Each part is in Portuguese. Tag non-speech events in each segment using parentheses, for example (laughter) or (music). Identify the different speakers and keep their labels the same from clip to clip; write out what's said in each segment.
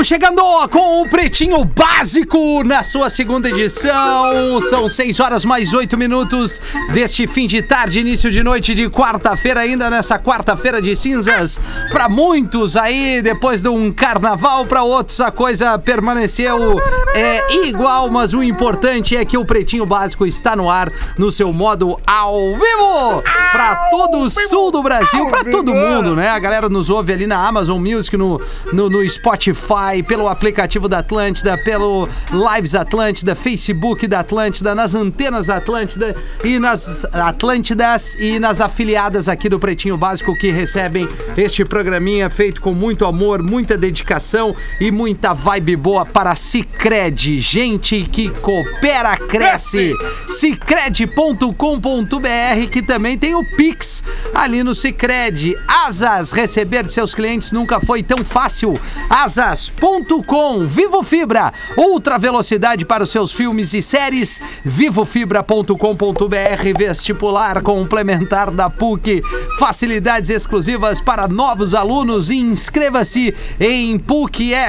Speaker 1: Estamos chegando com o Pretinho Básico na sua segunda edição. São 6 horas mais 8 minutos deste fim de tarde, início de noite de quarta-feira, ainda nessa quarta-feira de cinzas. Para muitos aí, depois de um carnaval, para outros a coisa permaneceu é, igual, mas o importante é que o Pretinho Básico está no ar no seu modo ao vivo para todo o sul do Brasil, para todo mundo, né? A galera nos ouve ali na Amazon Music, no, no, no Spotify, pelo aplicativo da Atlântida, pelo Lives Atlântida, Facebook da Atlântida, nas antenas da Atlântida e nas Atlântidas e nas afiliadas aqui do Pretinho Básico que recebem este programinha feito com muito amor, muita dedicação e muita vibe boa para Cicred. Gente que coopera, cresce. Cicred.com.br que também tem o Pix ali no Cicred. Asas, receber seus clientes nunca foi tão fácil. Asas.com, Vivo Fibra, ultra velocidade para os seus filmes e séries. Vivofibra.com.br, vestibular complementar da PUC, facilidades exclusivas para novos alunos. Inscreva-se em PUCRS.br.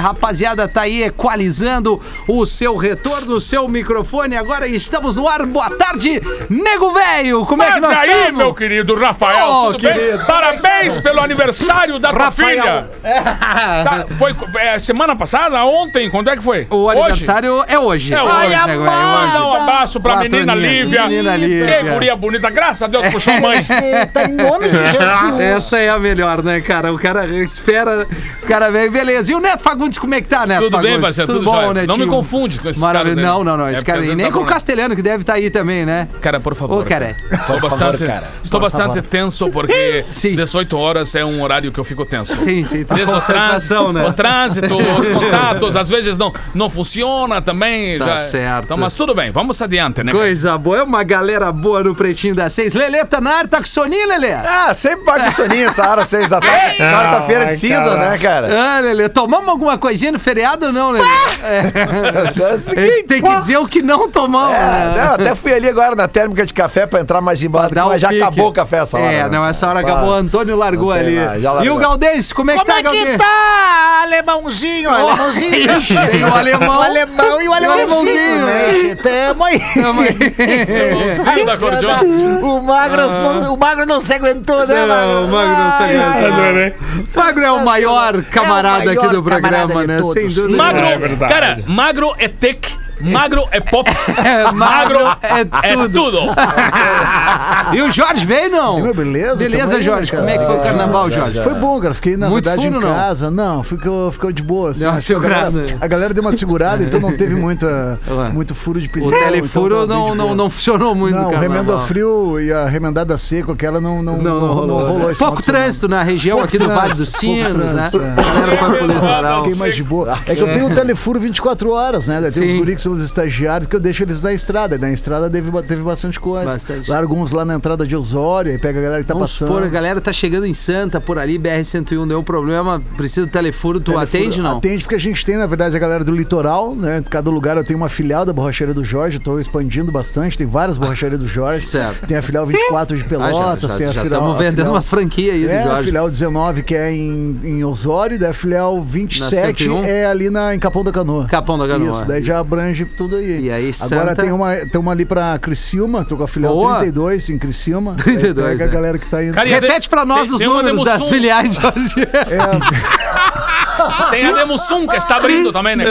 Speaker 1: Rapaziada, tá aí equalizando o seu retorno, o seu microfone. Agora estamos no ar. Boa tarde, nego velho. Como é que nós
Speaker 2: aí,
Speaker 1: estamos?
Speaker 2: meu querido Rafael,
Speaker 1: Oh,
Speaker 2: tudo bem?
Speaker 1: querido.
Speaker 2: Parabéns pelo aniversário da tua filha. (laughs) Tá, foi é, semana passada? Ontem? Quando é que foi?
Speaker 1: O aniversário é hoje.
Speaker 2: É hoje,
Speaker 1: amada.
Speaker 2: Manda um abraço pra
Speaker 1: Quatro
Speaker 2: menina
Speaker 1: aninhos.
Speaker 2: Lívia.
Speaker 1: Menina Lívia.
Speaker 2: Que guria bonita. Graças a Deus puxou (laughs) mãe.
Speaker 3: Tá em nome de Jesus.
Speaker 1: Essa é a melhor, né, cara? O cara espera, o cara vem, beleza. E o Neto Fagundes, como é que tá, Neto
Speaker 2: Tudo bem,
Speaker 1: Fagundes?
Speaker 2: parceiro?
Speaker 1: Tudo,
Speaker 2: Tudo
Speaker 1: bom,
Speaker 2: jóia.
Speaker 1: né,
Speaker 2: Não me confunde com esses
Speaker 1: Maravilha.
Speaker 2: caras aí.
Speaker 1: Não, não, não.
Speaker 2: É,
Speaker 1: Esse
Speaker 2: porque
Speaker 1: cara,
Speaker 2: às
Speaker 1: e
Speaker 2: vezes
Speaker 1: nem
Speaker 2: tá
Speaker 1: com o
Speaker 2: falando.
Speaker 1: Castelhano, que deve estar aí também, né?
Speaker 2: Cara, por favor.
Speaker 1: Ô, cara.
Speaker 2: Estou bastante, estou bastante tenso porque (laughs)
Speaker 1: Sim.
Speaker 2: 18 horas é um horário que eu fico tenso.
Speaker 1: Sim, sim. Tá
Speaker 2: Desde o
Speaker 1: concentração,
Speaker 2: trânsito,
Speaker 1: né?
Speaker 2: o trânsito, os (laughs) contatos, às vezes não, não funciona também.
Speaker 1: Tá
Speaker 2: já-
Speaker 1: certo.
Speaker 2: Então, mas tudo bem, vamos adiante, né? cara?
Speaker 1: Coisa boa. É uma galera boa no Pretinho das Seis. Lelê tá na área, tá com soninho, Lelê?
Speaker 3: Ah, sempre bate o soninho essa hora, seis da tarde. (laughs) Quarta-feira de cinza, né, cara?
Speaker 1: Ah, Lelê, tomamos alguma coisinha no feriado ou não, Lelê?
Speaker 3: É o seguinte,
Speaker 1: Tem que dizer o que não tomamos,
Speaker 3: é,
Speaker 1: né?
Speaker 3: não, até fui ali agora na térmica de café pra entrar mais embaixo, mas
Speaker 1: o
Speaker 3: já
Speaker 1: pique.
Speaker 3: acabou o café essa hora.
Speaker 1: É,
Speaker 3: né?
Speaker 1: não, essa hora
Speaker 3: Essa
Speaker 1: acabou. O
Speaker 3: hora.
Speaker 1: Antônio largou ali.
Speaker 3: já
Speaker 1: e o Galdês, como é que
Speaker 4: Como
Speaker 1: tá,
Speaker 4: é que tá, alemãozinho, alemãozinho? (laughs)
Speaker 1: Isso, tem o alemão.
Speaker 4: O alemão e o
Speaker 1: alemãozinho.
Speaker 4: alemãozinho, né? Tamo aí.
Speaker 1: Tamo aí. (laughs)
Speaker 2: Cordiona.
Speaker 4: O Magro, não, o Magro não se aguentou, né, Magro?
Speaker 1: Não, o Magro não se aguentou. Magro é o maior camarada
Speaker 4: É o
Speaker 1: aqui do
Speaker 4: maior
Speaker 1: programa, né? Sem dúvida.
Speaker 2: Magro,
Speaker 5: É verdade.
Speaker 2: cara, magro é tech, magro é pop, (laughs)
Speaker 1: É, magro é
Speaker 2: é
Speaker 1: tudo.
Speaker 2: tudo. (laughs)
Speaker 1: E o Jorge veio, não?
Speaker 6: Meu, beleza?
Speaker 1: Beleza,
Speaker 6: aí,
Speaker 1: Jorge.
Speaker 6: cara.
Speaker 1: Como é que foi o carnaval, Jorge?
Speaker 6: Foi bom, cara. Fiquei, na
Speaker 1: Muito
Speaker 6: verdade,
Speaker 1: fundo,
Speaker 6: em
Speaker 1: não?
Speaker 6: casa. Não, ficou, ficou de boa. assim.
Speaker 1: Deu uma
Speaker 6: a,
Speaker 1: segurada.
Speaker 6: a galera deu uma segurada, então não teve (laughs) muita, muito furo de pneu.
Speaker 1: O telefuro
Speaker 6: então tá bem
Speaker 1: não, não, não funcionou muito
Speaker 6: Não,
Speaker 1: no
Speaker 6: o remendo a frio e a remendada seco, aquela não, não,
Speaker 1: Não, não rolou.
Speaker 6: final
Speaker 1: Pouco trânsito na região
Speaker 6: Pouco
Speaker 1: aqui do Vale
Speaker 6: trânsito,
Speaker 1: dos Sinos, né?
Speaker 6: trânsito, é.
Speaker 1: A galera foi pro litoral.
Speaker 6: Fiquei mais de boa. É que eu tenho o telefuro 24 horas, né? Tem
Speaker 1: Sim.
Speaker 6: os guris que os estagiários que eu deixo eles na estrada. Na estrada teve, teve bastante coisa.
Speaker 1: Bastante.
Speaker 6: Largo uns lá na entrada de Osório, aí pega a galera que tá
Speaker 1: Vamos
Speaker 6: passando.
Speaker 1: supor, a galera tá chegando em Santa, por ali, BR-101, deu um problema, precisa do telefuro, tu
Speaker 6: Telefone-
Speaker 1: atende, não?
Speaker 6: Atende porque a gente tem, na verdade, a galera do litoral, né? Cada lugar eu tenho uma filial da borracharia do Jorge, tô expandindo bastante, tem várias borracharias do Jorge. (laughs)
Speaker 1: Certo.
Speaker 6: Tem a filial 24 de
Speaker 1: Ah,
Speaker 6: Pelotas,
Speaker 1: já
Speaker 6: tem a
Speaker 1: já
Speaker 6: filial.
Speaker 1: estamos vendendo
Speaker 6: filial-
Speaker 1: umas franquias aí
Speaker 6: É,
Speaker 1: do
Speaker 6: a
Speaker 1: Jorge.
Speaker 6: filial 19 que é em, em Osório, daí a filial 27
Speaker 1: 101?
Speaker 6: é ali na, em Capão da Canoa.
Speaker 1: Capão da Canoa.
Speaker 6: Isso, daí já abrange tudo aí.
Speaker 1: E aí,
Speaker 6: Agora
Speaker 1: Santa-
Speaker 6: tem uma, tem uma ali pra Criciúma, tô com a filial
Speaker 1: Boa.
Speaker 6: 32 em Criciúma.
Speaker 1: 32,
Speaker 6: Aí pega
Speaker 1: é.
Speaker 6: a galera que tá indo.
Speaker 2: Cara, e de-
Speaker 1: Repete pra nós
Speaker 2: tem-
Speaker 1: os
Speaker 2: tem
Speaker 1: números das filiais, (laughs) Jorge.
Speaker 6: É,
Speaker 2: Tem a Demussum que está abrindo também, né?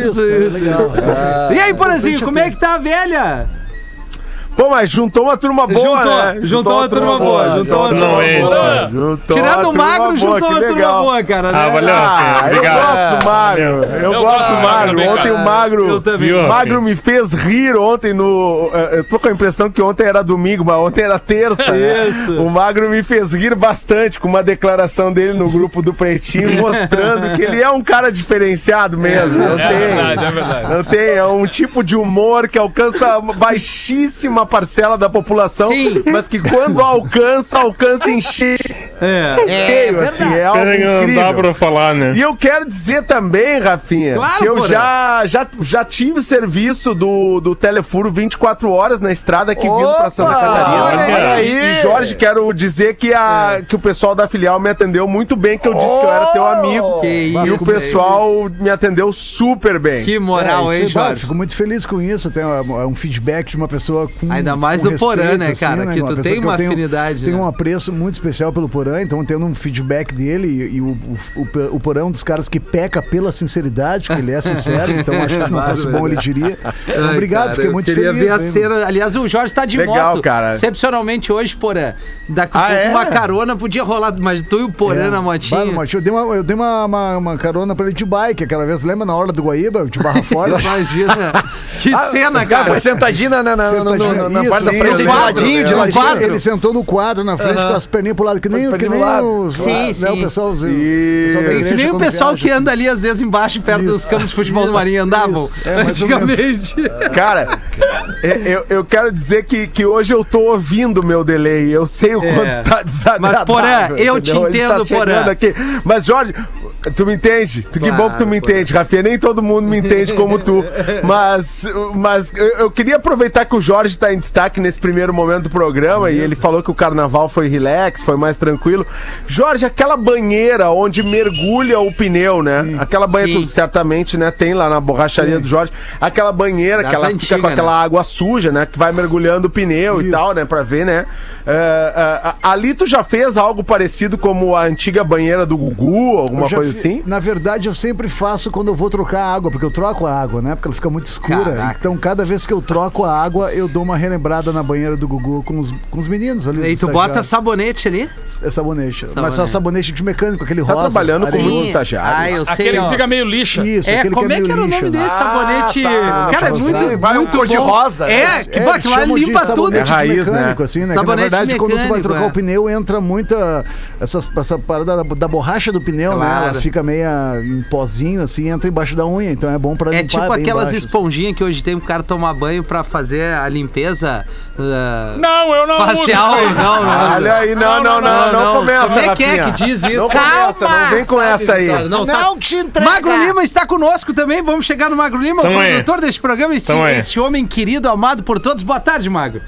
Speaker 1: isso, isso.
Speaker 6: legal.
Speaker 1: E aí, Porazinho, como é que tá a velha?
Speaker 3: Pô, mas juntou uma turma boa,
Speaker 1: Juntou,
Speaker 3: né?
Speaker 1: juntou uma turma boa, juntou uma
Speaker 5: turma boa.
Speaker 3: Juntou
Speaker 1: Tirando o magro,
Speaker 3: boa,
Speaker 1: juntou uma turma
Speaker 3: legal.
Speaker 1: boa, cara. né?
Speaker 5: Ah, valeu.
Speaker 3: Ah, eu
Speaker 5: Obrigado.
Speaker 3: gosto do magro. Eu,
Speaker 2: Eu
Speaker 3: gosto do
Speaker 2: magro também,
Speaker 3: Ontem o magro.
Speaker 1: Eu também.
Speaker 3: O magro me fez rir ontem no. eh, Eu tô com a impressão que ontem era domingo, mas ontem era terça. né?
Speaker 1: Isso.
Speaker 3: O magro me fez rir bastante com uma declaração dele no grupo do Pretinho, (laughs) mostrando que ele é um cara diferenciado mesmo. Não
Speaker 2: É
Speaker 3: tem.
Speaker 2: verdade, é verdade.
Speaker 3: Não tem, é um tipo de humor que alcança baixíssima uma parcela da população,
Speaker 1: Sim.
Speaker 3: mas que quando alcança, alcança em cheio,
Speaker 1: É.
Speaker 3: assim, é algo
Speaker 7: Não dá
Speaker 3: incrível.
Speaker 7: pra falar, né?
Speaker 3: E eu quero dizer também, Rafinha,
Speaker 1: Claro,
Speaker 3: que eu já, já, já tive o serviço do, do Telefuro 24 horas na estrada aqui vindo pra Santa Catarina.
Speaker 1: olha
Speaker 3: E-
Speaker 5: aí.
Speaker 3: E, Jorge, quero dizer que, a, que o pessoal da filial me atendeu muito bem, que eu disse que eu era teu amigo.
Speaker 1: Que
Speaker 3: E o
Speaker 1: isso,
Speaker 3: pessoal me atendeu super bem.
Speaker 1: Que moral,
Speaker 4: É,
Speaker 1: hein,
Speaker 4: é
Speaker 1: Jorge?
Speaker 4: Fico muito feliz com isso. Tem um, um feedback de uma pessoa com.
Speaker 1: Ainda mais do Porã, né, cara? Que
Speaker 4: Uma
Speaker 1: tu tem
Speaker 4: eu
Speaker 1: uma
Speaker 4: tenho-
Speaker 1: afinidade,
Speaker 4: Tenho
Speaker 1: né?
Speaker 4: um apreço muito especial pelo Porã, então tendo um feedback dele e, e o, o, o, o Porã é um dos caras que peca pela sinceridade, que ele é sincero, então acho que se não (laughs) fosse bom ele diria.
Speaker 1: Ai,
Speaker 4: obrigado,
Speaker 1: cara,
Speaker 4: fiquei
Speaker 1: eu
Speaker 4: muito
Speaker 1: queria
Speaker 4: feliz.
Speaker 1: ver a
Speaker 4: hein?
Speaker 1: cena. Aliás, o Jorge tá de
Speaker 3: Legal,
Speaker 1: moto.
Speaker 3: cara.
Speaker 1: Excepcionalmente hoje, Porã. Daqui a
Speaker 3: Ah,
Speaker 1: pouco
Speaker 3: é?
Speaker 1: uma carona podia rolar, mas tu e o Porã
Speaker 4: É,
Speaker 1: na motinha.
Speaker 4: Eu dei, uma, eu dei uma, uma, uma carona pra ele de bike aquela vez, lembra na hora do Guaíba, de Barra Forte? (laughs)
Speaker 1: Imagina. (laughs) Que cena,
Speaker 5: O cara foi sentadinho na, na, na, na, na, na
Speaker 4: Isso,
Speaker 5: parte da frente, de ladinho, de
Speaker 4: Ele-
Speaker 5: ladinho.
Speaker 4: Ele sentou no quadro na frente com as perninhas pro lado, que nem, que nem os,
Speaker 1: Sim,
Speaker 4: né,
Speaker 1: sim.
Speaker 4: o pessoal, o pessoal da
Speaker 3: Isso.
Speaker 4: igreja
Speaker 1: Que nem o pessoal
Speaker 4: viaja,
Speaker 1: que
Speaker 4: assim.
Speaker 1: anda ali, às vezes, embaixo, perto dos campos de futebol do Marinho, andavam.
Speaker 4: É,
Speaker 1: antigamente. (laughs)
Speaker 3: Cara, eu, eu- quero dizer que, que hoje eu tô ouvindo o meu delay. Eu sei o
Speaker 1: É.
Speaker 3: quanto está desagradável.
Speaker 1: Mas, Porã, eu te entendo,
Speaker 3: tá
Speaker 1: Porã.
Speaker 3: Aqui. Mas, Jorge, tu me entende? Tu, que
Speaker 1: Claro,
Speaker 3: bom que tu me entende, Rafinha. Nem todo mundo me entende como tu. (laughs) Mas, mas eu, eu queria aproveitar que o Jorge tá em destaque nesse primeiro momento do programa e ele falou que o carnaval foi relax, foi mais tranquilo. Jorge, aquela banheira onde mergulha o pneu, né? Aquela banheira,
Speaker 1: Sim.
Speaker 3: tu certamente, né, tem lá na borracharia do Jorge. Aquela banheira
Speaker 1: Das
Speaker 3: que ela fica
Speaker 1: antigas,
Speaker 3: com aquela
Speaker 1: né?
Speaker 3: água suja, né? Que vai mergulhando o pneu e tal, né? Pra ver, né? É, é, ali tu já fez algo parecido como a antiga banheira do Gugu, alguma coisa
Speaker 4: fi-
Speaker 3: assim?
Speaker 4: Na verdade, eu sempre faço quando eu vou trocar água, porque eu troco a água, né? Porque ela fica muito escura.
Speaker 1: Caraca.
Speaker 4: Então, cada vez que eu troco a água, eu dou uma relembrada na banheira do Gugu com os, com os meninos ali.
Speaker 1: E tu bota
Speaker 4: estagiários.
Speaker 1: sabonete ali?
Speaker 4: É sabonete. Mas só
Speaker 1: Sabonete.
Speaker 4: sabonete de mecânico, aquele
Speaker 3: Tá
Speaker 4: rosa.
Speaker 3: trabalhando com
Speaker 4: areia.
Speaker 3: muito estagiário.
Speaker 1: Ah, eu sei,
Speaker 7: Aquele
Speaker 1: ó.
Speaker 7: que fica meio lixa.
Speaker 4: Isso,
Speaker 1: É,
Speaker 4: aquele
Speaker 1: como
Speaker 4: que
Speaker 1: é que
Speaker 4: meio
Speaker 1: era o nome
Speaker 4: lixa.
Speaker 1: desse
Speaker 5: Ah,
Speaker 1: sabonete?
Speaker 5: tá.
Speaker 1: Cara, é muito.
Speaker 5: Vai um
Speaker 1: muito
Speaker 5: cor de
Speaker 1: bom.
Speaker 5: rosa,
Speaker 1: É,
Speaker 5: né?
Speaker 1: que, pô, aquilo lá limpa tudo.
Speaker 4: sabonete
Speaker 3: É raiz, né?
Speaker 4: mecânico, assim, né? Que, na
Speaker 1: Sabonete
Speaker 4: verdade, quando tu vai trocar
Speaker 1: é.
Speaker 4: o pneu, entra muita. Essas, essa parada da, borracha do pneu, né? Ela fica meia em pozinho, assim, entra embaixo da unha. Então é bom pra
Speaker 1: É
Speaker 4: limpar
Speaker 1: tipo
Speaker 4: bem
Speaker 1: aquelas esponjinhas que hoje tem pro cara tomar banho pra fazer a limpeza ah,
Speaker 7: Não, eu não
Speaker 1: facial.
Speaker 7: uso aí.
Speaker 1: Não, não.
Speaker 3: Olha aí, não, não, não, não, começa,
Speaker 1: Como é que é que diz isso?
Speaker 3: Não começa, não vem com
Speaker 1: Sabe,
Speaker 3: essa aí.
Speaker 1: Vitória, Não.
Speaker 5: Não te entrega.
Speaker 1: Magro Lima está conosco também. Vamos chegar no Magro Lima,
Speaker 7: Tamo
Speaker 1: o
Speaker 7: aí.
Speaker 1: produtor deste programa, esse,
Speaker 7: aí.
Speaker 1: esse homem querido, amado por todos. Boa tarde, Magro.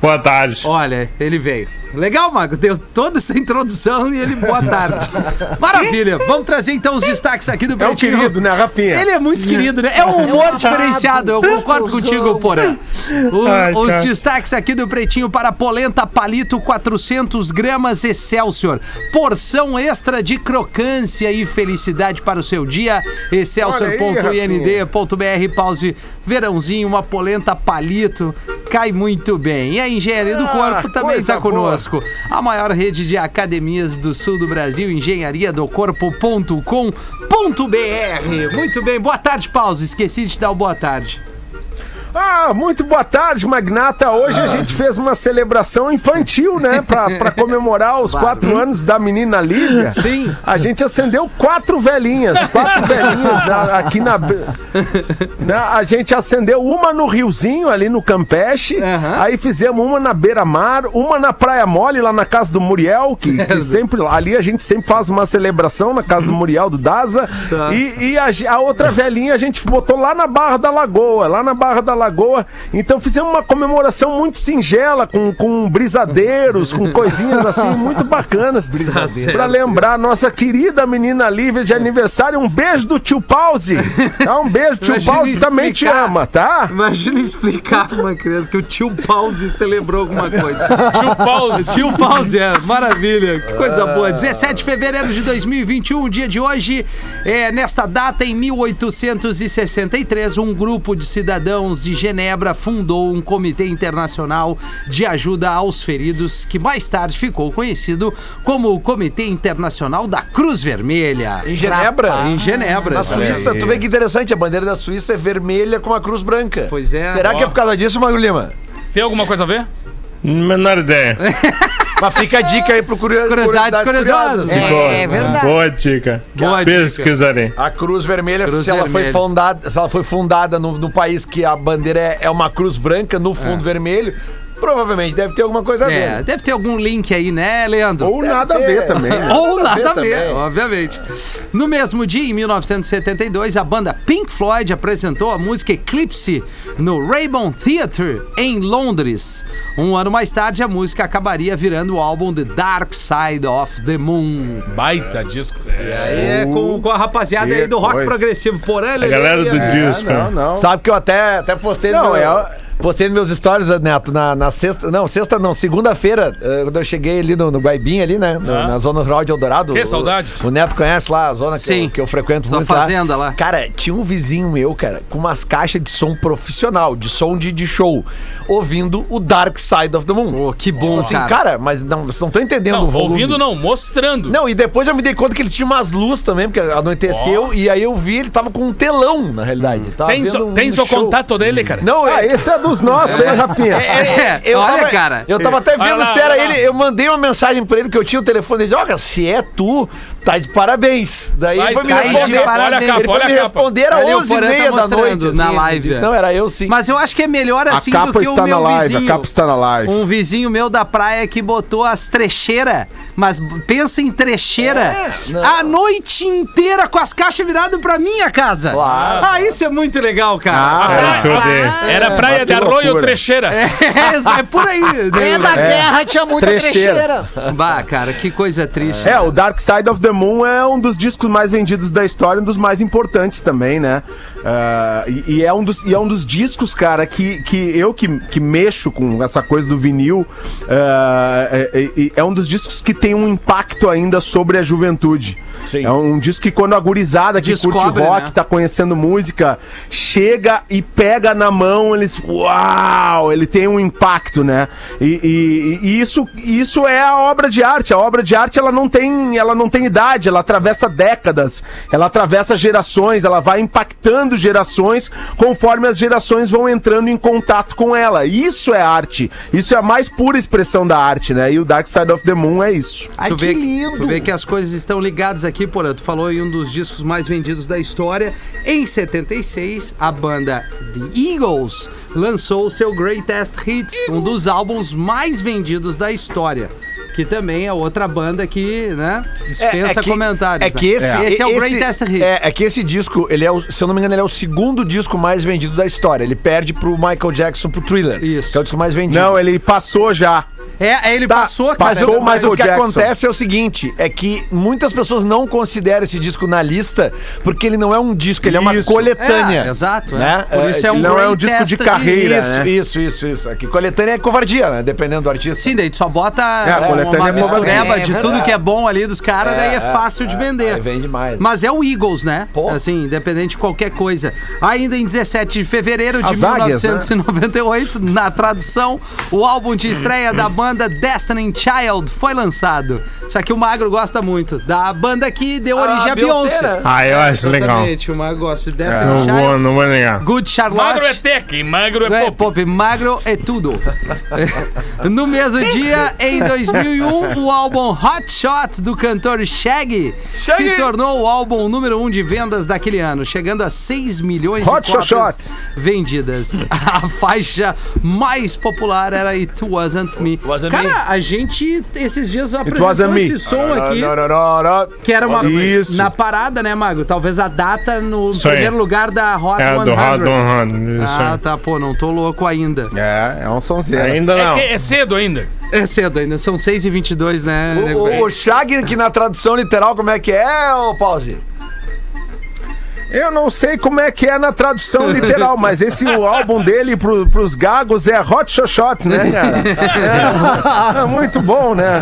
Speaker 7: Boa tarde.
Speaker 1: Olha, ele veio. Legal, Mago. Deu toda essa introdução e ele, boa tarde. Maravilha. Vamos trazer então os destaques aqui do
Speaker 3: É um
Speaker 1: Pretinho.
Speaker 3: querido, né, Rafinha?
Speaker 1: Ele é muito querido, né? É um humor diferenciado, eu concordo contigo, Porã. Os destaques aqui do Pretinho para polenta palito 400 gramas Excelsior. Porção extra de crocância e felicidade para o seu dia. Excelsior.ind.br Pause verãozinho, uma polenta palito. Cai muito bem. E a Engenharia do
Speaker 3: Ah,
Speaker 1: Corpo também
Speaker 3: coisa
Speaker 1: está conosco. A maior rede de academias do sul do Brasil, engenhariadocorpo.com.br. Muito bem, boa tarde, Pause. Esqueci de te dar o boa tarde.
Speaker 3: Ah, muito boa tarde, Magnata. Hoje a gente fez uma celebração infantil, né? Pra, pra (laughs) comemorar os quatro anos da menina Lívia.
Speaker 1: Sim.
Speaker 3: A gente acendeu quatro velhinhas. Quatro velhinhas na- aqui na, na- A gente acendeu uma no Riozinho, ali no Campeche.
Speaker 1: Aham.
Speaker 3: Aí fizemos uma na beira-mar, uma na Praia Mole, lá na casa do Muriel, que, que sempre. Ali a gente sempre faz uma celebração na casa do Muriel, do Daza.
Speaker 1: Tá.
Speaker 3: E, e a, a outra velhinha a gente botou lá na Barra da Lagoa, lá na Barra da Lagoa. Então fizemos uma comemoração muito singela, com, com brisadeiros, com coisinhas assim, muito bacanas.
Speaker 1: certo.
Speaker 3: Pra lembrar a nossa querida menina Lívia de aniversário. Um beijo do tio Pause. Tá? Um beijo, tio
Speaker 1: Imagina
Speaker 3: Pause também te ama, tá?
Speaker 1: Imagina explicar pra uma criança que o tio Pause celebrou alguma coisa.
Speaker 7: Tio Pause.
Speaker 1: Tio Pause, é, maravilha, que coisa boa. 17 de fevereiro de 2021, o dia de hoje, é, nesta data, em 1863, um grupo de cidadãos de Genebra fundou um comitê internacional de ajuda aos feridos, que mais tarde ficou conhecido como o Comitê Internacional da Cruz Vermelha.
Speaker 5: Em Genebra?
Speaker 1: Em Genebra.
Speaker 5: Na Suíça, tu vê que interessante, a bandeira da Suíça é vermelha com uma cruz branca.
Speaker 1: Pois é.
Speaker 5: Será que é por causa disso, Magro Lima?
Speaker 7: Tem alguma coisa a ver? Menor ideia. (laughs)
Speaker 5: Mas fica a dica aí pro curio-
Speaker 1: Curiosidades curiosas.
Speaker 4: É, é verdade.
Speaker 7: Boa dica.
Speaker 1: Boa dica.
Speaker 7: Pesquisarei.
Speaker 5: A Cruz Vermelha,
Speaker 1: Cruz
Speaker 5: se, ela
Speaker 1: Vermelha.
Speaker 5: Foi fundada, se ela foi fundada no, no país que a bandeira é, é uma cruz branca no fundo vermelho, provavelmente deve ter alguma coisa a
Speaker 1: É,
Speaker 5: ver.
Speaker 1: deve ter algum link aí, né, Leandro?
Speaker 3: Ou nada a ver
Speaker 5: ter.
Speaker 3: também. né? (laughs)
Speaker 1: Ou nada a ver,
Speaker 5: também.
Speaker 1: obviamente. No mesmo dia, em 1972, a banda Pink Floyd apresentou a música Eclipse no Raybon Theatre, em Londres. Um ano mais tarde, a música acabaria virando o álbum The Dark Side of the Moon.
Speaker 2: Baita disco.
Speaker 1: E aí é com, com a rapaziada aí do rock progressivo. Porã,
Speaker 7: A galera do
Speaker 3: É,
Speaker 7: disco.
Speaker 3: não, não.
Speaker 5: Sabe que eu até, até postei
Speaker 3: Não,
Speaker 5: no
Speaker 3: é-
Speaker 5: Postei nos meus stories, Neto, na, na sexta. Não, sexta não, segunda-feira, eh, quando eu cheguei ali no, no Guaibinho, ali, né? no-
Speaker 2: Ah.
Speaker 5: na zona rural de Eldorado.
Speaker 2: Que
Speaker 5: o-
Speaker 2: saudade.
Speaker 5: O, Neto conhece lá a zona que,
Speaker 1: Sim.
Speaker 5: eu, que eu frequento
Speaker 1: Sua
Speaker 5: muito.
Speaker 1: fazenda lá.
Speaker 5: Cara, tinha um vizinho meu, cara, com umas caixas de som profissional, de som de, de show, ouvindo o Dark Side of the Moon.
Speaker 1: Oh, que bom,
Speaker 5: Assim,
Speaker 1: cara.
Speaker 5: cara, mas não, vocês não estão entendendo
Speaker 2: Não,
Speaker 5: o volume.
Speaker 2: ouvindo não, mostrando.
Speaker 5: Não, e depois eu me dei conta que ele tinha umas luzes também, porque anoiteceu, e aí eu vi, ele tava com um telão, na realidade. Tava
Speaker 2: Tem, so,
Speaker 5: um
Speaker 2: tem seu contato dele, cara?
Speaker 5: Não,
Speaker 3: Ah,
Speaker 5: é,
Speaker 3: esse é dos nossos, hein, Rafinha?
Speaker 5: é, é, eu
Speaker 1: Olha,
Speaker 5: tava,
Speaker 1: cara.
Speaker 5: Eu tava até vendo
Speaker 2: lá,
Speaker 5: se era ele. Eu mandei uma mensagem pra ele que eu tinha o telefone dele. Olha, se é tu, tá de parabéns. Daí
Speaker 2: Vai,
Speaker 5: foi me
Speaker 2: tá
Speaker 1: de
Speaker 5: responder.
Speaker 1: parabéns.
Speaker 2: Olha a capa,
Speaker 5: ele foi
Speaker 2: olha
Speaker 5: me
Speaker 2: a capa.
Speaker 5: responder às
Speaker 1: Ali o
Speaker 5: 11
Speaker 1: Porã
Speaker 5: e
Speaker 1: tá
Speaker 5: meia da
Speaker 1: mostrando
Speaker 5: noite.
Speaker 1: na
Speaker 5: assim,
Speaker 1: live,
Speaker 5: disse,
Speaker 1: é.
Speaker 5: Não, era eu sim.
Speaker 1: Mas eu acho que é melhor
Speaker 3: A
Speaker 1: assim do que o
Speaker 3: está
Speaker 1: meu
Speaker 3: na live,
Speaker 1: vizinho.
Speaker 3: a capa está na live.
Speaker 1: Um vizinho meu da praia que botou as trecheiras, mas pensa em trecheira,
Speaker 5: É, não.
Speaker 1: a noite inteira com as caixas viradas pra minha casa.
Speaker 5: Claro.
Speaker 1: Ah, isso é muito legal, cara.
Speaker 3: Ah,
Speaker 7: É, tudo aí.
Speaker 2: Era praia de arroio
Speaker 3: loucura.
Speaker 2: trecheira.
Speaker 1: É, (laughs) é por aí. né?
Speaker 4: É, na guerra tinha muita
Speaker 3: Trecheira.
Speaker 4: trecheira.
Speaker 1: Bah, cara, que coisa triste.
Speaker 3: É, o Dark Side of the Moon é um dos discos mais vendidos da história, um dos mais importantes também, né? Ah, e, e é um dos, e é um dos discos, cara, que, que eu que, que mexo com essa coisa do vinil, ah, é, é- é um dos discos que tem um impacto ainda sobre a juventude.
Speaker 5: Sim.
Speaker 3: É um disco que quando a gurizada que curte
Speaker 1: Descobre,
Speaker 3: rock,
Speaker 1: né?
Speaker 3: tá conhecendo música, chega e pega na mão, eles. Uau! Ele tem um impacto, né? E, e- e isso, isso é a obra de arte. A obra de arte ela não tem, ela não tem idade, ela atravessa décadas, ela atravessa gerações, ela vai impactando gerações conforme as gerações vão entrando em contato com ela. Isso é arte. Isso é a mais pura expressão da arte, né? E o Dark Side of the Moon é isso.
Speaker 4: Ai,
Speaker 1: tu,
Speaker 4: que
Speaker 1: vê,
Speaker 4: lindo.
Speaker 1: tu vê que as coisas estão ligadas aqui, porra. Tu falou em um dos discos mais vendidos da história. Em 76, a banda The Eagles lançou o seu Greatest Hits, um dos álbuns mais vendidos da história. Que também é outra banda que, né, dispensa
Speaker 5: que-
Speaker 1: comentários.
Speaker 5: É que esse,
Speaker 1: né? esse é o Greatest Hits.
Speaker 5: É, é que esse disco, ele é o, se eu não me engano, ele é o segundo disco mais vendido da história. Ele perde pro Michael Jackson pro Thriller.
Speaker 1: Isso.
Speaker 5: Que é o disco mais vendido.
Speaker 3: Não, ele passou já.
Speaker 1: É, ele passou, cara.
Speaker 5: Mas, o,
Speaker 3: Passou o
Speaker 5: mas o que
Speaker 3: Jackson.
Speaker 5: acontece é o seguinte: é que muitas pessoas não consideram esse disco na lista porque ele não é um disco, ele é uma
Speaker 3: Isso.
Speaker 5: coletânea.
Speaker 1: É, exato, é.
Speaker 5: Né?
Speaker 1: Por isso é um
Speaker 3: não é um disco de carreira.
Speaker 5: Isso,
Speaker 3: né?
Speaker 5: isso, isso, isso. Aqui, coletânea é covardia, né? Dependendo do artista.
Speaker 1: Sim, daí tu só bota
Speaker 3: a
Speaker 1: uma,
Speaker 3: coletânea
Speaker 1: uma
Speaker 3: é
Speaker 1: mistureba
Speaker 4: É,
Speaker 1: de
Speaker 4: é
Speaker 1: tudo que é bom ali dos caras, daí é fácil de vender.
Speaker 5: Vende mais.
Speaker 1: Mas é o Eagles, né?
Speaker 5: Pô.
Speaker 1: Assim, independente de qualquer coisa. Ainda em 17 de fevereiro de
Speaker 3: As águias, né?
Speaker 1: 1998, na tradução, o álbum de estreia da banda Destiny Child foi lançado. Isso aqui o Magro gosta muito. Da banda que deu
Speaker 5: Ah,
Speaker 1: origem à
Speaker 5: Beyoncé,
Speaker 1: Beyoncé.
Speaker 5: né?
Speaker 7: Ah, eu acho legal.
Speaker 1: Exatamente, o Magro gosta de Destiny
Speaker 7: Não vou,
Speaker 1: Child.
Speaker 7: não vou negar.
Speaker 1: Good Charlotte.
Speaker 2: Magro é tech, magro é
Speaker 1: É,
Speaker 2: pop.
Speaker 1: pop, magro é tudo. (laughs) no mesmo dia, em 2001, o álbum Hot Shot do cantor Shaggy,
Speaker 5: Shaggy!
Speaker 1: se tornou o álbum número um de vendas daquele ano, chegando a 6 milhões
Speaker 3: Hot
Speaker 1: de cópias
Speaker 3: Shot.
Speaker 1: vendidas. (laughs) A faixa mais popular era It Wasn't Me. Cara,
Speaker 5: Me.
Speaker 1: a gente esses dias apresentou
Speaker 3: Me.
Speaker 1: esse som aqui. Que era uma.
Speaker 3: Isso.
Speaker 1: Na parada, né, Mago? Talvez a data no
Speaker 7: Isso aí.
Speaker 1: primeiro lugar da Hot
Speaker 7: É
Speaker 1: 100.
Speaker 7: do Hot 100. Isso
Speaker 1: Ah,
Speaker 7: aí.
Speaker 1: tá, pô, não tô louco ainda.
Speaker 3: É, é um sonzeiro.
Speaker 7: Ainda
Speaker 2: É,
Speaker 7: não.
Speaker 2: que é cedo ainda.
Speaker 1: É cedo ainda, são 6 e 22 né?
Speaker 5: O, o, o Shag, que na tradução literal, como é que é, ô Pause?
Speaker 3: Eu não sei como é que é na tradução literal, mas esse o álbum dele pro, pros gagos é Hot Shot, né, cara? É, é muito bom, né?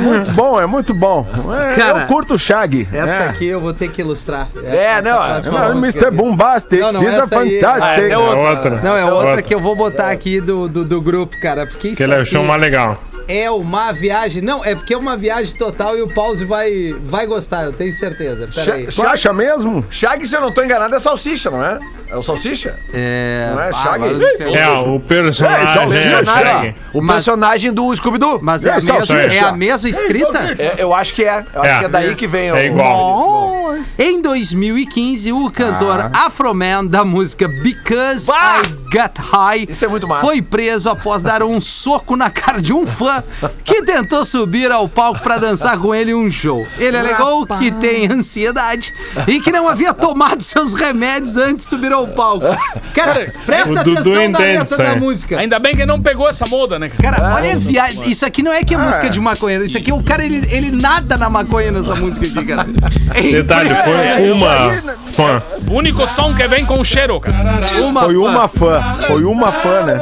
Speaker 3: Muito bom, é muito bom. É,
Speaker 1: Cara,
Speaker 3: eu curto o Shag.
Speaker 1: Essa
Speaker 3: é.
Speaker 1: aqui eu vou ter que ilustrar.
Speaker 5: É,
Speaker 1: essa
Speaker 5: não,
Speaker 3: Não, Mr. Bombastic,
Speaker 1: Não, não, essa aí-
Speaker 3: fantastic.
Speaker 5: Ah, essa é
Speaker 7: É
Speaker 5: outra.
Speaker 7: outra.
Speaker 1: Não, é
Speaker 7: Essa
Speaker 1: outra que eu vou botar aqui do, do, do grupo, cara. Porque isso
Speaker 7: Que ele achou mais legal.
Speaker 1: é uma viagem. Não, é porque é uma viagem total e o Pause vai, vai gostar, eu tenho certeza. Pera aí.
Speaker 3: Tu acha mesmo?
Speaker 5: Shag, se eu não tô enganado, é salsicha, não é? É o Salsicha?
Speaker 1: É.
Speaker 5: Não é
Speaker 1: ah, não quero-
Speaker 7: É, o personagem é,
Speaker 5: Personagem,
Speaker 7: Shaggy.
Speaker 5: ó. O
Speaker 1: Mas-
Speaker 5: personagem do Scooby-Doo.
Speaker 1: Mas é,
Speaker 3: É,
Speaker 1: a mesma, é a mesma escrita?
Speaker 5: É, eu acho que é. Eu acho
Speaker 7: É.
Speaker 5: que é daí que vem o.
Speaker 7: É igual.
Speaker 1: Em 2015, o cantor Afroman da música Because
Speaker 5: Bah!
Speaker 1: I Got High
Speaker 5: Isso é muito massa.
Speaker 1: foi preso após dar um soco na cara de um fã que tentou subir ao palco para dançar com ele em um show. Ele alegou que tem ansiedade e que não havia tomado seus remédios antes de subir ao palco. Cara, presta atenção na letra da música.
Speaker 2: Ainda bem que não pegou essa moda, né?
Speaker 1: Cara, olha a viagem. Isso aqui não é que é música de maconheiro. Isso aqui, o cara, ele, ele nada na maconha nessa música aqui, cara. (laughs) É
Speaker 7: Detalhe, foi uma fã.
Speaker 2: O único som que vem com cheiro, cara.
Speaker 1: uma
Speaker 3: Foi
Speaker 1: fã.
Speaker 3: uma fã. Foi uma fã, né?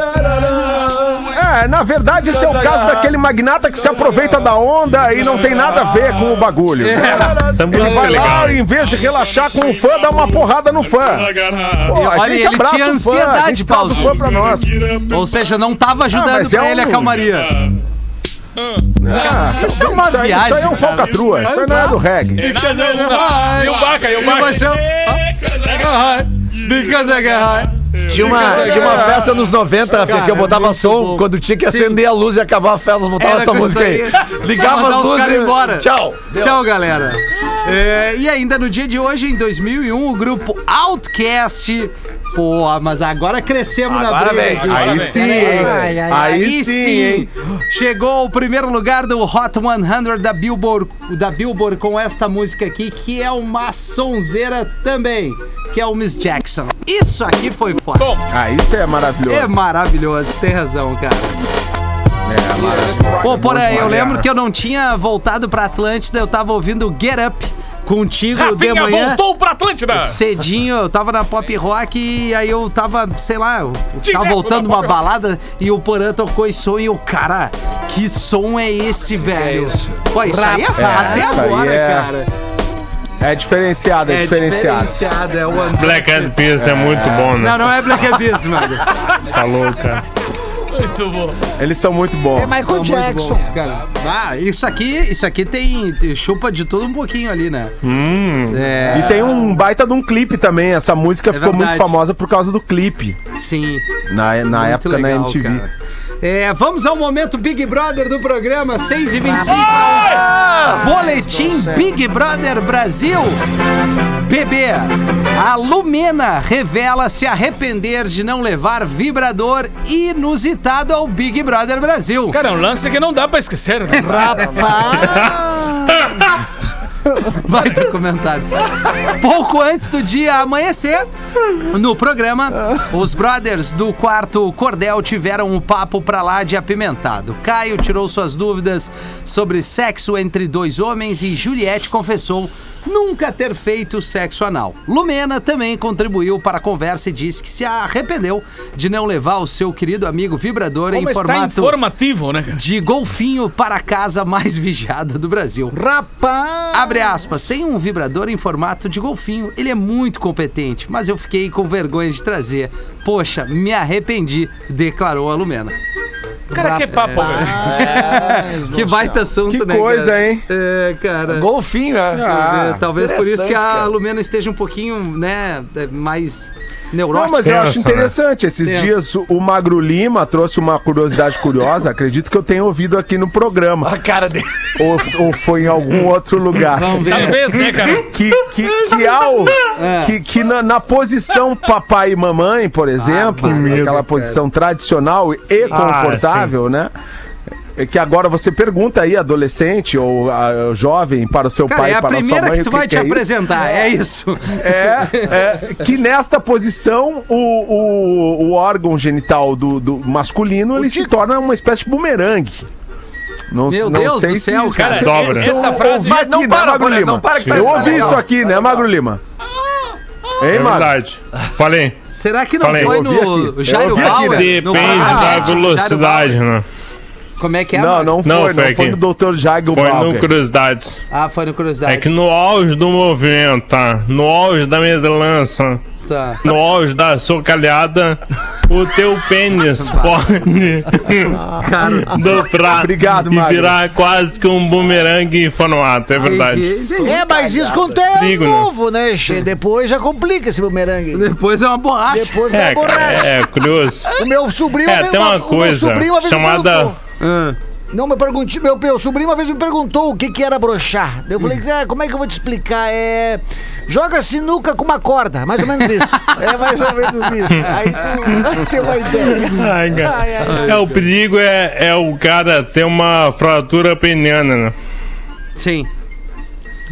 Speaker 3: É, na verdade, esse é o caso daquele magnata que se aproveita da onda e não tem nada a ver com o bagulho.
Speaker 7: Música
Speaker 3: Ele
Speaker 7: é
Speaker 3: vai
Speaker 7: legal.
Speaker 3: lá, em vez de relaxar com o fã, dá uma porrada no fã. Pô, a
Speaker 1: Olha,
Speaker 3: gente
Speaker 1: ele
Speaker 3: abraça
Speaker 1: tinha
Speaker 3: o fã, a
Speaker 1: ansiedade, Paulo.
Speaker 3: fã pra nós.
Speaker 1: Ou seja, não tava ajudando
Speaker 3: Ah, é
Speaker 1: pra ele a calmaria. Isso é uma
Speaker 3: Isso
Speaker 1: viagem.
Speaker 3: isso aí é um falcatrua, isso aí não é do reggae.
Speaker 2: E o Baca, e o Baca.
Speaker 1: Because I got high.
Speaker 5: Tinha uma, tinha uma festa nos 90, Fê, que eu botava
Speaker 1: muito
Speaker 5: som.
Speaker 1: bom.
Speaker 5: Quando tinha que acender a luz e acabar a festa, botava
Speaker 1: Era
Speaker 5: essa
Speaker 1: com
Speaker 5: música
Speaker 1: isso
Speaker 5: aí. Ligava
Speaker 1: Mandar
Speaker 5: as
Speaker 1: os
Speaker 5: luzes.
Speaker 1: caras
Speaker 5: e-
Speaker 1: embora.
Speaker 5: Tchau. Deu.
Speaker 1: Tchau, galera. É, e ainda no dia de hoje, em 2001, o grupo Outcast. Pô, mas agora crescemos na
Speaker 5: Agora
Speaker 1: briga.
Speaker 5: vem.
Speaker 1: aqui.
Speaker 3: Aí sim, hein?
Speaker 4: Ai, ai,
Speaker 3: Aí sim, hein?
Speaker 1: Chegou ao primeiro lugar do Hot 100 da Billboard, da Billboard com esta música aqui, que é uma sonzeira também, que é o Miss Jackson. Isso aqui foi foda.
Speaker 3: Ah, isso é maravilhoso.
Speaker 1: É maravilhoso, tem razão, cara. Pô, porém, eu lembro que eu não tinha voltado pra Atlântida, eu tava ouvindo Get Up contigo de
Speaker 2: Rafinha
Speaker 1: manhã.
Speaker 2: voltou pra Atlântida.
Speaker 1: Cedinho, eu tava na pop rock e aí eu tava, sei lá, eu
Speaker 2: Direto
Speaker 1: tava voltando
Speaker 2: na
Speaker 1: uma
Speaker 2: rock.
Speaker 1: balada e o Porã tocou esse som e eu, cara, que som é esse, velho? Pô, isso aí é foda, até
Speaker 3: isso
Speaker 1: agora,
Speaker 3: é-
Speaker 1: cara.
Speaker 3: É diferenciado, é, diferenciado.
Speaker 1: diferenciado, é o
Speaker 7: Black Eyed Peas é muito bom, né?
Speaker 1: Não, não é Black Eyed Peas, mano. (laughs)
Speaker 7: Tá louco, cara.
Speaker 2: Muito bom.
Speaker 3: Eles são muito bons.
Speaker 4: É Michael
Speaker 1: São
Speaker 4: Jackson.
Speaker 1: bons, cara. Ah, isso aqui, isso aqui tem, tem chupa de tudo um pouquinho ali, né?
Speaker 7: Hum.
Speaker 1: É,
Speaker 3: E tem um baita de um clipe também. Essa música ficou
Speaker 1: verdade.
Speaker 3: muito famosa por causa do clipe.
Speaker 1: sim.
Speaker 3: Na, na
Speaker 1: Muito
Speaker 3: época
Speaker 1: legal,
Speaker 3: na MTV.
Speaker 1: cara. É, vamos ao momento Big Brother do programa, 6 e 25 Boletim Big Brother Brasil. Bebê, a Lumena revela se arrepender de não levar vibrador inusitado ao Big Brother Brasil.
Speaker 2: Cara, é um lance que não dá pra esquecer. Né? (laughs) (laughs)
Speaker 1: Vai ter comentário. Pouco antes do dia amanhecer, no programa, os brothers do quarto Cordel tiveram um papo pra lá de apimentado. Caio tirou suas dúvidas sobre sexo entre dois homens e Juliette confessou nunca ter feito sexo anal. Lumena também contribuiu para a conversa e disse que se arrependeu de não levar o seu querido amigo vibrador
Speaker 2: Como
Speaker 1: em formato
Speaker 2: informativo, né, cara?
Speaker 1: de golfinho para a casa mais (laughs) vigiada do Brasil.
Speaker 4: Rapaz!
Speaker 1: Abre aspas, tem um vibrador em formato de golfinho. Ele é muito competente, mas eu fiquei com vergonha de trazer. Poxa, me arrependi, declarou a Lumena.
Speaker 2: Cara, que papo, velho.
Speaker 1: que baita assunto,
Speaker 3: Que
Speaker 1: né?
Speaker 3: coisa,
Speaker 1: cara?
Speaker 3: hein?
Speaker 1: É, cara.
Speaker 5: Golfinho, né?
Speaker 3: Ah,
Speaker 1: É, talvez por isso que a
Speaker 5: cara.
Speaker 1: Lumena esteja um pouquinho, né, é, mais
Speaker 3: Não,
Speaker 1: neurótica.
Speaker 3: mas eu acho
Speaker 7: Pensa, né?
Speaker 3: interessante. Esses
Speaker 1: Pensa.
Speaker 3: dias o Magro Lima trouxe uma curiosidade curiosa. Acredito que eu tenha ouvido aqui no programa.
Speaker 5: A cara dele.
Speaker 3: ou, ou foi em algum outro lugar.
Speaker 1: Vamos ver.
Speaker 2: Talvez, né, cara?
Speaker 3: Que, que, que ao. Que, que na, na posição papai e mamãe, por exemplo,
Speaker 1: Ah,
Speaker 3: aquela
Speaker 1: cara.
Speaker 3: posição tradicional e confortável, né? É que agora você pergunta aí, adolescente ou ah, jovem, para o seu
Speaker 1: Cara,
Speaker 3: pai
Speaker 1: é
Speaker 3: e
Speaker 1: a
Speaker 3: para a sua
Speaker 1: primeira
Speaker 3: mãe.
Speaker 1: que
Speaker 3: o
Speaker 1: tu vai te
Speaker 3: é isso?
Speaker 1: apresentar, é isso.
Speaker 3: É, é, que nesta posição o, o, o órgão genital do, do masculino ele se torna uma espécie de bumerangue. Não,
Speaker 1: Meu
Speaker 3: não
Speaker 1: Deus
Speaker 3: sei
Speaker 1: do
Speaker 3: se
Speaker 1: céu,
Speaker 3: isso-
Speaker 1: cara.
Speaker 3: isso
Speaker 7: Dobra.
Speaker 3: eu
Speaker 2: Essa frase-
Speaker 5: Mas não
Speaker 3: aqui,
Speaker 5: para,
Speaker 3: né, Magro Lima?
Speaker 5: não para que tá-
Speaker 3: Eu ouvi
Speaker 5: legal.
Speaker 3: isso aqui, né, Magro Lima? Hein,
Speaker 7: É verdade. Falei.
Speaker 1: Será que não
Speaker 7: Falei.
Speaker 1: foi no
Speaker 3: aqui.
Speaker 1: Jairo Bauer?
Speaker 3: né?
Speaker 1: No
Speaker 7: Depende da velocidade, né?
Speaker 1: Como é que é?
Speaker 3: Não,
Speaker 1: mano?
Speaker 3: não foi,
Speaker 7: Não,
Speaker 3: não
Speaker 7: foi
Speaker 3: no Dr. Jago
Speaker 7: Foi no. Curiosidades.
Speaker 1: Ah, foi no Curiosidade.
Speaker 7: É que no auge do movimento, tá? No auge da medança,
Speaker 1: Tá.
Speaker 7: no auge da socalhada, o teu pênis (laughs) pode dobrar
Speaker 3: Obrigado,
Speaker 7: e virar quase que um bumerangue em formato, é verdade.
Speaker 4: É, mas isso quando é
Speaker 7: Digo, né?
Speaker 4: novo, né? che? Depois já complica esse bumerangue.
Speaker 1: Depois é uma borracha.
Speaker 4: Depois
Speaker 7: É, cara,
Speaker 4: borracha.
Speaker 7: é curioso.
Speaker 4: O meu sobrinho
Speaker 7: É, tem uma
Speaker 4: o meu
Speaker 7: coisa
Speaker 4: sobrinho uma vez me
Speaker 7: chamada-.
Speaker 1: Ah.
Speaker 4: Não, meu, pergunti, meu, meu sobrinho uma vez me perguntou o que, que era brochar. Eu falei, ah, como é que eu vou te explicar? É. Joga sinuca com uma corda, mais ou menos isso. (laughs) é mais ou menos isso. Aí tu (laughs) vai ter uma ideia.
Speaker 7: Ai, cara.
Speaker 4: Ai, ai, ai.
Speaker 7: É, o perigo é, é o cara ter uma fratura peniana, né?
Speaker 1: Sim.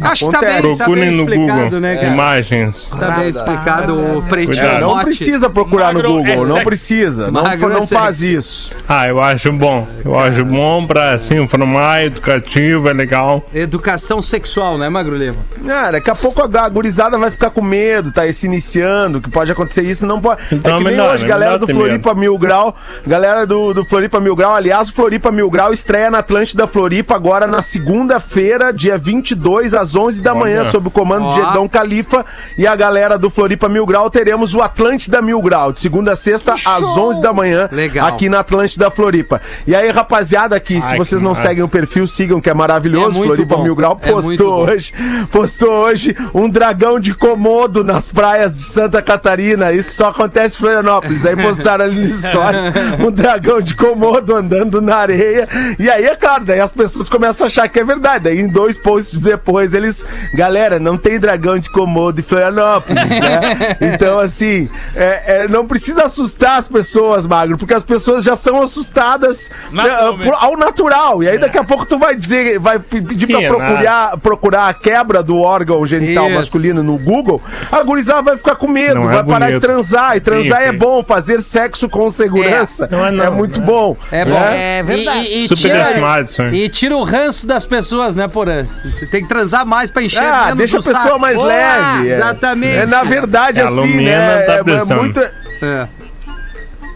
Speaker 1: Acho que tá bem, tá
Speaker 7: Procurem
Speaker 1: bem
Speaker 7: no
Speaker 1: explicado,
Speaker 7: Google
Speaker 1: né, cara?
Speaker 7: imagens.
Speaker 1: Tá bem explicado o pretinho.
Speaker 3: Não precisa procurar no
Speaker 2: Magro é
Speaker 3: Google, não
Speaker 2: sexy.
Speaker 3: precisa. Não,
Speaker 1: Magro é
Speaker 3: não
Speaker 1: sexy.
Speaker 3: faz isso.
Speaker 7: Ah, eu acho bom. Eu acho bom pra assim, informar, educativo, é legal.
Speaker 1: Educação sexual, né, Magro Lima?
Speaker 3: Ah, daqui a pouco a gurizada vai ficar com medo, tá aí se iniciando, que pode acontecer isso, não pode.
Speaker 7: Então
Speaker 3: é que
Speaker 7: é
Speaker 3: nem
Speaker 7: melhor,
Speaker 3: hoje,
Speaker 7: é
Speaker 3: galera do Floripa Mil Grau, galera do, do Floripa Mil Grau, aliás, o Floripa Mil Grau estreia na Atlântida Floripa agora na segunda-feira, dia 22, às 11 da manhã,
Speaker 7: Olha.
Speaker 3: sob o comando
Speaker 1: Ó.
Speaker 3: de Edão Califa e a galera do Floripa Mil Grau, teremos o Atlântida Mil Grau, de segunda a sexta, às 11 da manhã,
Speaker 1: Legal.
Speaker 3: aqui na Atlântida Floripa. E aí, rapaziada, aqui, se
Speaker 7: Ai,
Speaker 3: vocês
Speaker 7: que
Speaker 3: não
Speaker 7: massa.
Speaker 3: seguem o perfil, sigam, que é maravilhoso,
Speaker 1: É muito
Speaker 3: Floripa
Speaker 1: bom.
Speaker 3: Mil Grau
Speaker 1: É muito
Speaker 3: postou
Speaker 1: bom.
Speaker 3: hoje, postou hoje um dragão de Komodo nas praias de Santa Catarina. Isso só acontece em Florianópolis. Aí postaram ali no stories (laughs) um dragão de Komodo andando na areia. E aí, é claro, daí as pessoas começam a achar que é verdade. Daí em dois posts depois eles, galera, não tem dragão de Komodo em Florianópolis, né? (laughs) Então, assim, é- é, não precisa assustar as pessoas, Magro, porque as pessoas já são assustadas né, por- ao natural. E aí daqui a pouco tu vai dizer, vai pe- pedir pra
Speaker 7: Que
Speaker 3: procurar, procurar a quebra do órgão genital
Speaker 1: Isso.
Speaker 3: masculino no Google, a gurizada vai ficar com medo,
Speaker 7: Não é
Speaker 3: vai parar de transar. E transar
Speaker 7: Sim,
Speaker 3: é bom, fazer sexo com segurança
Speaker 7: Não é não,
Speaker 3: é muito
Speaker 7: né?
Speaker 3: bom.
Speaker 1: É bom.
Speaker 4: É verdade.
Speaker 1: E, e, e
Speaker 7: aí.
Speaker 1: e tira o ranço das pessoas, né, Porã? Tem que transar mais pra encher
Speaker 3: Ah,
Speaker 1: menos
Speaker 3: deixa a pessoa
Speaker 1: saco.
Speaker 3: mais
Speaker 1: Boa!
Speaker 3: leve. é.
Speaker 1: Exatamente.
Speaker 3: É, na verdade
Speaker 7: É, a
Speaker 3: assim,
Speaker 7: Lumena
Speaker 3: né?
Speaker 7: tá
Speaker 3: é, é
Speaker 7: precisando.
Speaker 3: muito...
Speaker 1: É.